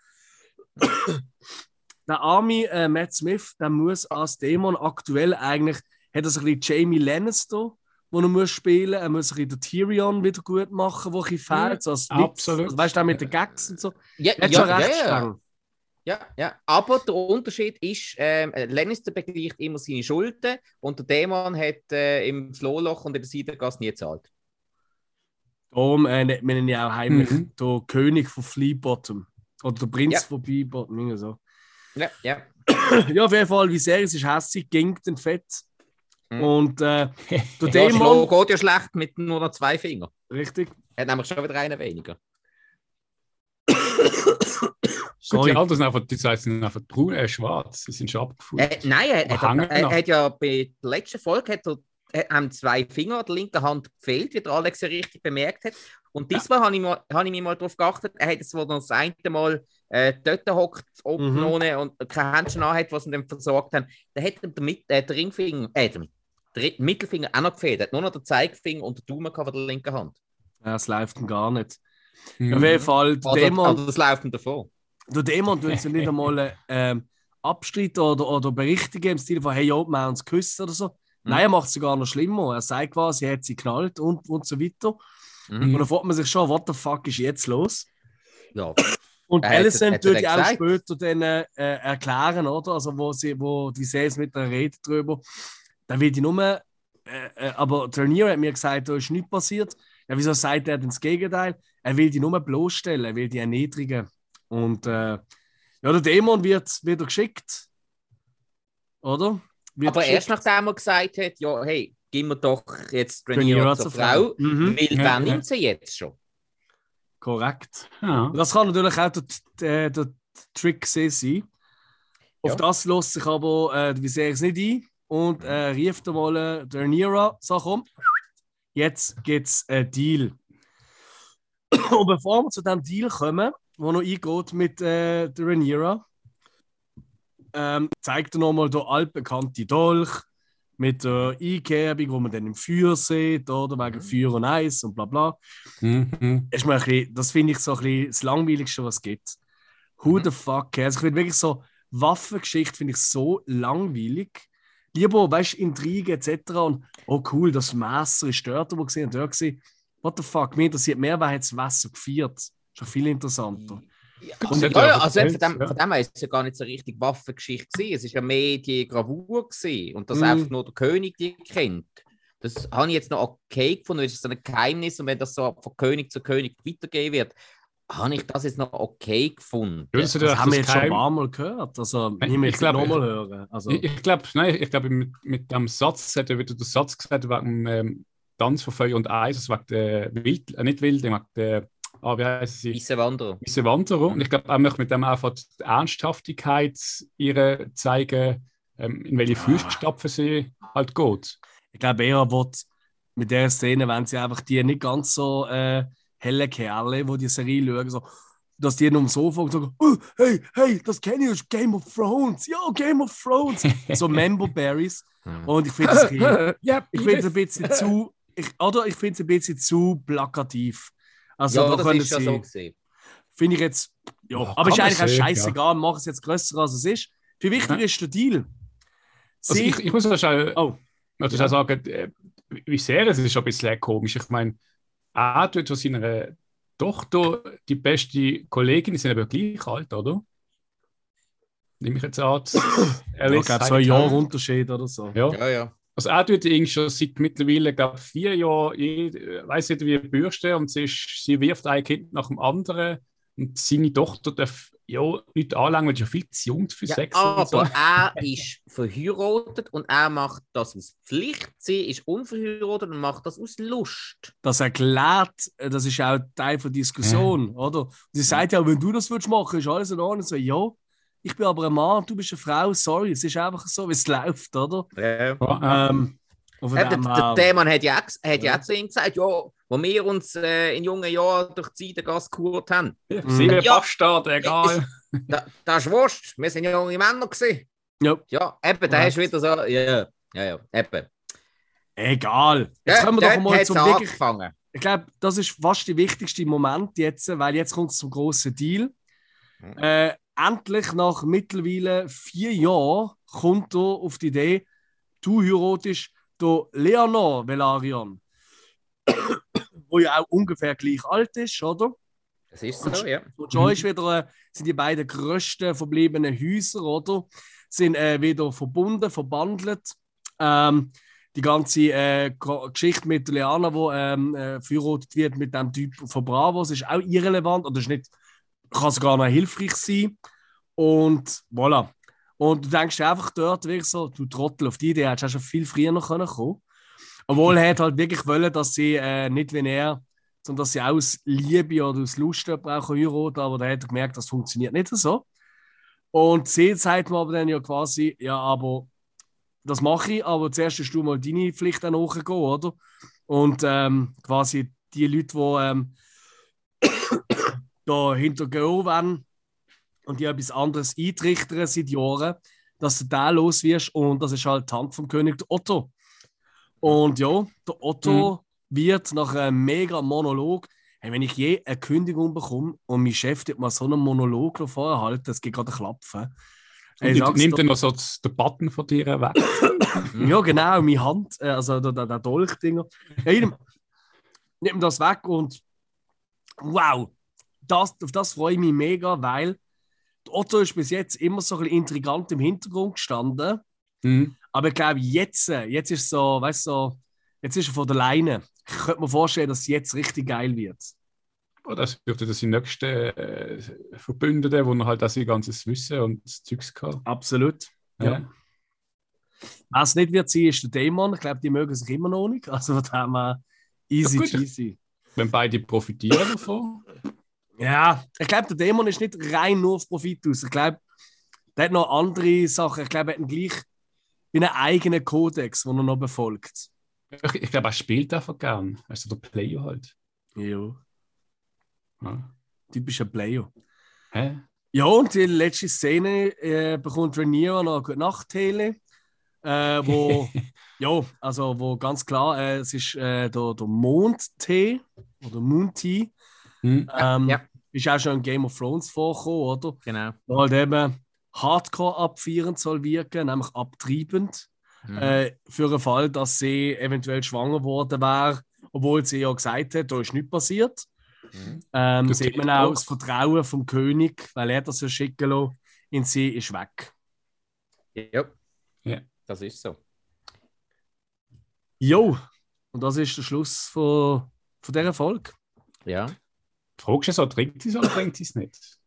Der arme äh, Matt Smith, der muss als Dämon aktuell eigentlich, hat er so ein bisschen Jamie Lannister, wo er muss spielen Er muss ein bisschen den Tyrion wieder gut machen, wo ein bisschen fehlt, so als absolut. Also, weißt du, auch mit den Gags und so. Ja, hat ja, schon recht ja, ja. streng. Ja, ja. Aber der Unterschied ist, ähm, Lannister begleicht immer seine Schulden und der Dämon hat äh, im Flohloch und in der Seitengasse nie gezahlt. Darum äh, nennt man ihn ja auch heimlich Mhm. der König von Fleabottom. Oder der Prinz Ja. von Fleabottom, irgendwie so. Ja, ja. Ja, auf jeden Fall, wie sehr es ist hässlich, ging den Fett. Mhm. Und äh, der Dämon, geht ja schlecht mit nur noch zwei Fingern. richtig, Er hat nämlich schon wieder einen weniger. Gut, die anderen sind einfach, die zwei sind einfach braun, äh, schwarz. Sie sind schon abgefunden. Äh, nein, er, er, er, er hat ja bei der letzten Folge hat er, er, haben zwei Finger an der linken Hand gefehlt, wie der Alex ja richtig bemerkt hat. Und diesmal habe ich, mal- habe ich mich mal darauf geachtet, er hat es, wo er das eine Mal äh, dort hockt, oben Mhm. ohne und kein Händchen hat, was sie dann versorgt haben, da hat er den, Mit- äh, den Ringfinger, äh, den, den Mittelfinger auch noch gefehlt. Er hat nur noch den Zeigefinger und den Daumen von der linken Hand. ja, es läuft ihm gar nicht. Mhm. Auf jeden Fall, der Also, Dämon, also das läuft ihm davor. der Dämon tut sie nicht einmal ähm, abstreiten oder, oder berichtigen im Stil von, hey, ja, wir haben uns geküsst oder so. Mhm. Nein, er macht es sogar noch schlimmer. Er sagt quasi, er hat sie geknallt und, und so weiter. Mhm. Und dann fragt man sich schon, what the fuck ist jetzt los? Ja. Und Er Alison er tut ja auch später dann äh, erklären, oder? Also, wo, sie, wo die Sales mit der redet drüber. Dann will die nur. Äh, äh, aber Turnier hat mir gesagt, da ist nichts passiert. Ja, wieso sagt er denn das Gegenteil? Er will die nur bloßstellen, er will die erniedrigen. Und äh, ja, der Dämon wird wieder geschickt. Oder? Wird Aber erst geschickt. nachdem er gesagt hat, ja, hey, gib mir doch jetzt Rhaenyra zur Frau, Mhm. weil Ja, wer ja. nimmt sie jetzt schon? Korrekt. Ja. Das kann natürlich auch der, der, der Trick sein. Auf Ja. das lässt sich aber äh, wie sehr es nicht ein und äh, rief dann mal äh, der Nira, sag komm, jetzt gibt's einen Deal. und bevor wir zu dem Deal kommen, wo noch eingeht mit äh, der Rhaenyra, ähm, zeigt er nochmal der altbekannte Dolch mit der Einkerbung, wo man dann im Feuer sieht, oder wegen Feuer und Eis und bla bla Mhm. bisschen, das finde ich so ein bisschen das Langweiligste, was es gibt. Who Mhm. the fuck cares? Ich finde wirklich so, Waffengeschichte finde ich so langweilig. Lieber, weißt du, Intrigen etc. Und oh cool, das Messer ist dort wo gesehen und dort gesehen. What the fuck? Mir interessiert mehr, wer hat das Messer gefeiert. Schon viel interessanter. Das Ja, ja, also von dem, ja. von dem her ist es ja gar nicht so richtig Waffengeschichte gewesen. Es ist ja mehr die Gravur gewesen und dass Mhm. einfach nur der König die kennt. Das habe ich jetzt noch okay gefunden, weil es ist so ein Geheimnis und wenn das so von König zu König weitergehen wird, habe ich das jetzt noch okay gefunden. Ja, das, Das haben wir das jetzt schon ein Geheim- paar Mal gehört. Also, Ich- ich will ich es glaub, nochmal hören. Also, Ich, ich glaube, nein, ich glaube, mit, mit dem Satz hat er wieder den Satz gesagt, wegen dem ähm, Tanz von Feuer und Eis, also wegen der Wild, äh, nicht Wild, wegen der, ah, wie heißt sie? Weiße Wanderer. Diese Wanderer. Und ich glaube, er möchte mit dem einfach die Ernsthaftigkeit ihre zeigen, ähm, in welche Fußstapfen sie halt geht. Ich glaube, er wird mit der Szene, wenn sie einfach die nicht ganz so äh, helle Kerle, die die Serie schauen, so, dass die nur am Sofa und sagen, oh, hey, hey, das kenne ich, das ist Game of Thrones. Ja, Game of Thrones. so Member Berries. Und ich finde es Ja, ich finde es ein bisschen zu, ich, oder ich finde es ein bisschen zu plakativ. Also ja, da das ist ja sie, so gesehen. finde ich jetzt, ja, Ja, aber ist eigentlich auch scheißegal, mach es jetzt grösser als es ist. Viel wichtiger ist der Deal. Also ich, ich muss auch schon, oh, also Ja. auch sagen, äh, wie sehr es ist schon ein bisschen komisch. Ich meine, er tut von seiner Tochter die beste Kollegin, die sind aber gleich alt, oder? Nehme ich jetzt an. Alice glaube, zwei Jahre Unterschied oder so. Ja. Ja, ja. Also er tut irgendwie schon seit mittlerweile, glaube vier Jahren, weiß nicht wie Bürste und sie, ist, sie wirft ein Kind nach dem anderen und seine Tochter darf ja nicht anlangen, weil sie ja viel zu jung für Ja, Sex und aber so. er ist verheiratet und er macht das aus Pflicht. Sie ist unverheiratet und macht das aus Lust. Das erklärt, äh, das ist auch Teil der Diskussion, oder? Und sie sagt ja, wenn du das willst machen, ist alles in Ordnung. So, ja, ich bin aber ein Mann, du bist eine Frau, sorry, es ist einfach so, wie es läuft, oder? Ja. Ja, Ähm, Ja, der, Dämon hat ja, auch hat ja Ja. auch zu ihm gesagt, ja, wo wir uns äh, in jungen Jahren durch die Zeidengasse gehurt haben. Sieben Ja. Bastard, egal. Da, das ist wurscht, wir sind ja junge Männer gewesen. Ja. Ja, eben, da Ja. hast du wieder so, ja, ja, ja, ja, eben. Egal. Jetzt Ja, kommen wir doch mal zum wirklich. angefangen. Ich glaube, das ist fast der wichtigste Moment jetzt, weil jetzt kommt es zum großen Deal. Mhm. Äh, endlich nach mittlerweile vier Jahren kommt er auf die Idee, du heiratest der Leonor Velarion, wo ja auch ungefähr gleich alt ist, oder? Das ist so, ja. Und schon ist wieder, äh, sind die beiden grössten verbliebenen Häuser, oder? Sind äh, wieder verbunden, verbandelt. Ähm, die ganze äh, Geschichte mit Leana, wo ähm, äh, verheiratet wird mit dem Typ von Bravos, ist auch irrelevant oder ist nicht, kann sogar noch hilfreich sein. Und voilà. Und du denkst einfach dort wirklich so, du Trottel, auf die Idee hättest du schon viel früher noch können kommen Obwohl er halt wirklich wollen, dass sie äh, nicht wie er sondern dass sie aus Liebe oder aus Lust brauchen heiraten, aber da hat er gemerkt, das funktioniert nicht so. Und sie sagt mir aber dann ja quasi, ja, aber das mache ich, aber zuerst musst du mal deine Pflicht dann nachgehen, oder? Und ähm, quasi die Leute, die ähm, da hintergehen wollen und die etwas anderes eintrichtern seit Jahren, dass du da los wirst und das ist halt die Hand vom König Otto. Und ja, der Otto wird nach einem mega Monolog, hey, wenn ich je eine Kündigung bekomme und mein Chef tut mal so einen Monolog noch vorher halten, das geht gerade klapfen. Hey, Und sag's nimmt dann noch so das- den Button von dir weg. ja, genau, meine Hand, äh, also der, der, der Dolchdinger. Jedem, nimmt das weg und wow, das, auf das freue ich mich mega, weil Otto ist bis jetzt immer so ein bisschen intrigant im Hintergrund gestanden. Mhm. Aber ich glaube, jetzt, jetzt ist so, weißt du, so, jetzt ist er von der Leine. Ich könnte mir vorstellen, dass es jetzt richtig geil wird. Oh, das wird dann sein nächster äh, Verbündeter, wo er halt auch sein ganzes Wissen und das Zeugs kann. Absolut. Ja. Ja. Was nicht wird sein, ist der Dämon. Ich glaube, die mögen sich immer noch nicht. Also von dem her easy Ja, cheesy. Wenn beide profitieren davon. Ja, ich glaube, der Dämon ist nicht rein nur auf Profit aus. Ich glaube, der hat noch andere Sachen. Ich glaube, er hat gleich einen eigenen Kodex, den er noch befolgt. Ich, ich glaube, er spielt einfach gern. Also der Player halt. Ja, Ja. typischer Player. Hä? Ja, und die letzte Szene äh, bekommt Rhaenyra noch eine gute Nacht-Tele, äh, wo, ja, also wo ganz klar, äh, es ist äh, der, der Mondtee oder Moon-Tee. Hm. Ähm, ja. Ist auch schon in Game of Thrones vorgekommen, oder? Genau. Wo halt eben Hardcore abführend soll wirken, nämlich abtreibend. Mhm. Äh, für den Fall, dass sie eventuell schwanger worden wäre, obwohl sie ja gesagt hat, da ist nichts passiert. Mhm. Ähm, Das sieht man auch auch. das Vertrauen vom König, weil er das ja schicken lassen, in sie ist weg. Ja. Ja. Das ist so. Jo, und das ist der Schluss von, von dieser Folge. Ja. Fragst du so, trinkt sie es oder trinkt sie es nicht?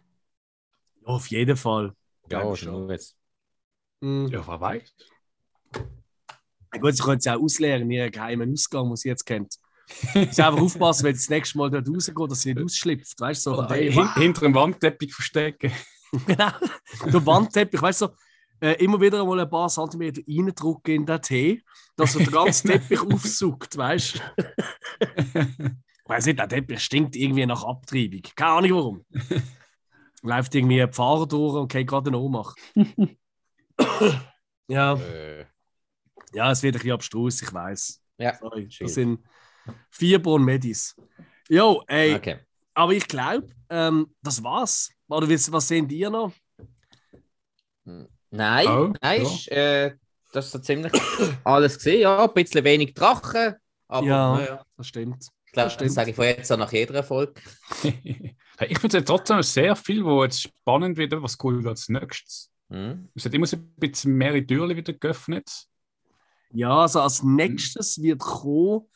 Ja, auf jeden Fall. Ja, schon. Jetzt. Mhm. Ja, wer weiß. Ja. Gut, sie können es auch ausleeren in ihren geheimen Ausgang, den sie jetzt kennt. Sie einfach aufpassen, wenn sie das nächste Mal dort rausgeht, dass sie nicht ausschlüpft. Weißt so, Oder hey, hin, hinter dem Wandteppich verstecken. genau, der Wandteppich, weißt du, so, äh, immer wieder mal ein paar Zentimeter reindrücken in den Tee, dass er den ganzen Teppich aufsucht, weißt du? Weiß nicht, der Teppich stinkt irgendwie nach Abtreibung. Keine Ahnung warum. Läuft irgendwie ein Pfarrer durch und geht gerade eine Ohnmacht. ja. Äh, ja, es wird ein bisschen abstrus, ich weiß. ja, Sorry, das sind Fieber und Medis. Jo, ey, okay. aber ich glaube, ähm, das war's. Oder was, was sehen die noch? Nein, Oh, nein, ja. ist, äh, das ist so ziemlich alles gesehen. Ja, ein bisschen wenig Drachen, aber Ja. naja, Das stimmt. Ich glaube, das sage ich von jetzt an nach jeder Folge. Hey, ich finde es trotzdem sehr viel, wo jetzt spannend wird, was cool wird als nächstes. Hm? Es hat immer so ein bisschen mehr Türen wieder geöffnet. Ja, also als nächstes wird kommen,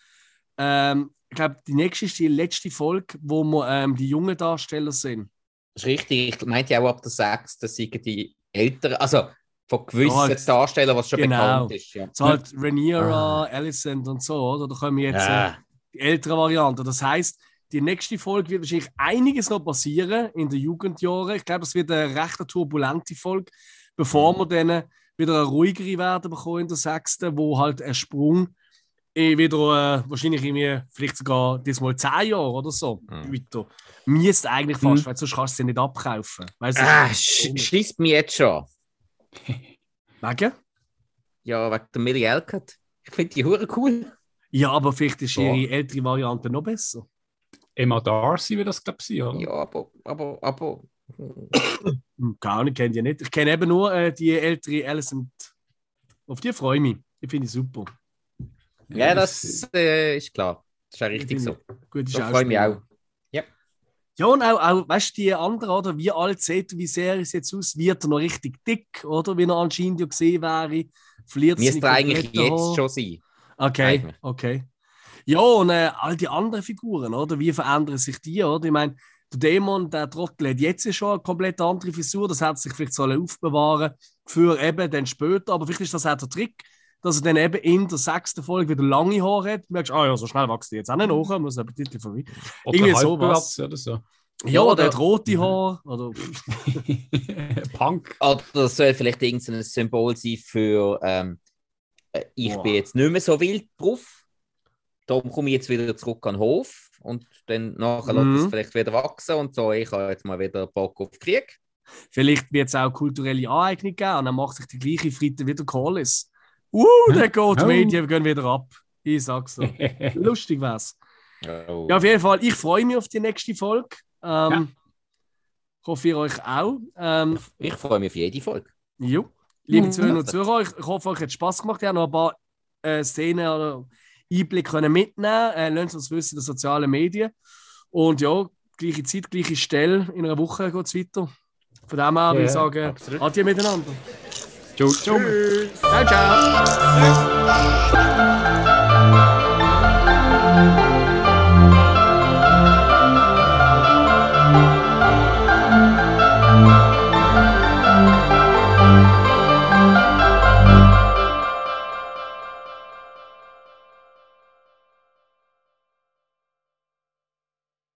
ähm, ich glaube, die nächste ist die letzte Folge, wo wir ähm, die jungen Darsteller sind. Das ist richtig. Ich meinte ja auch ab der 6. Das sind die älteren, also von gewissen Ja, jetzt- Darstellern, was schon genau. bekannt ist. Ja. So halt Rhaenyra, Alicent und so, oder? Da kommen jetzt äh, Ja. Die ältere Variante. Das heißt, die nächste Folge wird wahrscheinlich einiges noch passieren in den Jugendjahren. Ich glaube, das wird eine recht turbulente Folge, bevor wir dann wieder eine ruhigere werden bekommen in der sechsten, wo halt ein Sprung wieder äh, wahrscheinlich irgendwie, vielleicht sogar diesmal zehn Jahre oder so Mhm. weiter. Müsste eigentlich fast, Mhm. weil sonst kannst du sie nicht abkaufen. Weißt du? Ah, sch schließt mich jetzt schon. Wegen? Ja, wegen der Millie Elkert. Ich finde die Hure cool. Ja, aber vielleicht ist Ja. ihre ältere Variante noch besser. Emma Darcy wird das, glaube ich, sein, oder? Ja, aber, aber, aber. Keine Ahnung, kenne die nicht. Ich kenne eben nur äh, die ältere Alicent. Auf die freue ich mich. Die finde ich super. Ja, das äh, ist klar. Das ist ja richtig so. Gute Da freue ich mich auch. Ja, und auch, auch weißt du, die anderen, oder? Wie alt sieht er, wie sehr es jetzt aus? Wird er noch richtig dick, oder? Wie er anscheinend ja gesehen wäre. Verliert Müsste seine eigentlich jetzt schon sein. Okay, okay. Ja, und äh, all die anderen Figuren, oder? Wie verändern sich die, oder? Ich meine, der Dämon, der Trottel, hat jetzt schon eine komplett andere Frisur. Das hat sich vielleicht sollen aufbewahren für eben dann später. Aber vielleicht ist das auch der Trick, dass er dann eben in der sechsten Folge wieder lange Haare hat. Du merkst, ah ja, so schnell wächst die jetzt auch nicht nach, muss aber Titel vorbei. Oder irgendwie sowas. oder so. Ja, oder- oder hat rote Haare. Oder, Punk. Oder das soll vielleicht irgendein Symbol sein für ähm, äh, ich Boah. bin jetzt nicht mehr so wild drauf. Darum komme ich jetzt wieder zurück an den Hof und dann nachher Mhm. lässt es vielleicht wieder wachsen und so. Ich habe jetzt mal wieder Bock auf Krieg. vielleicht wird es auch kulturelle Aneignung geben und dann macht sich die gleiche Fritte wieder Callis. Uh, der geht, Oh. die Medien gehen wieder ab. Ich sag's so. Lustig wär's. Oh. Ja, auf jeden Fall, ich freue mich auf die nächste Folge. Ähm, Ich hoffe, ihr euch auch. Ähm, Ich freue mich auf jede Folge. jo. Liebe Mhm. Zuhörer und Zuhörer, ich, ich hoffe, euch hat Spaß gemacht. Ihr habt noch ein paar äh, Szenen oder Einblicke können mitnehmen äh, Lasst uns wissen in den sozialen Medien. Und ja, gleiche Zeit, gleiche Stelle. In einer Woche geht es weiter. Von dem her würde ich sagen, absolut. adieu miteinander. Ciao, ciao. Ciao, ciao.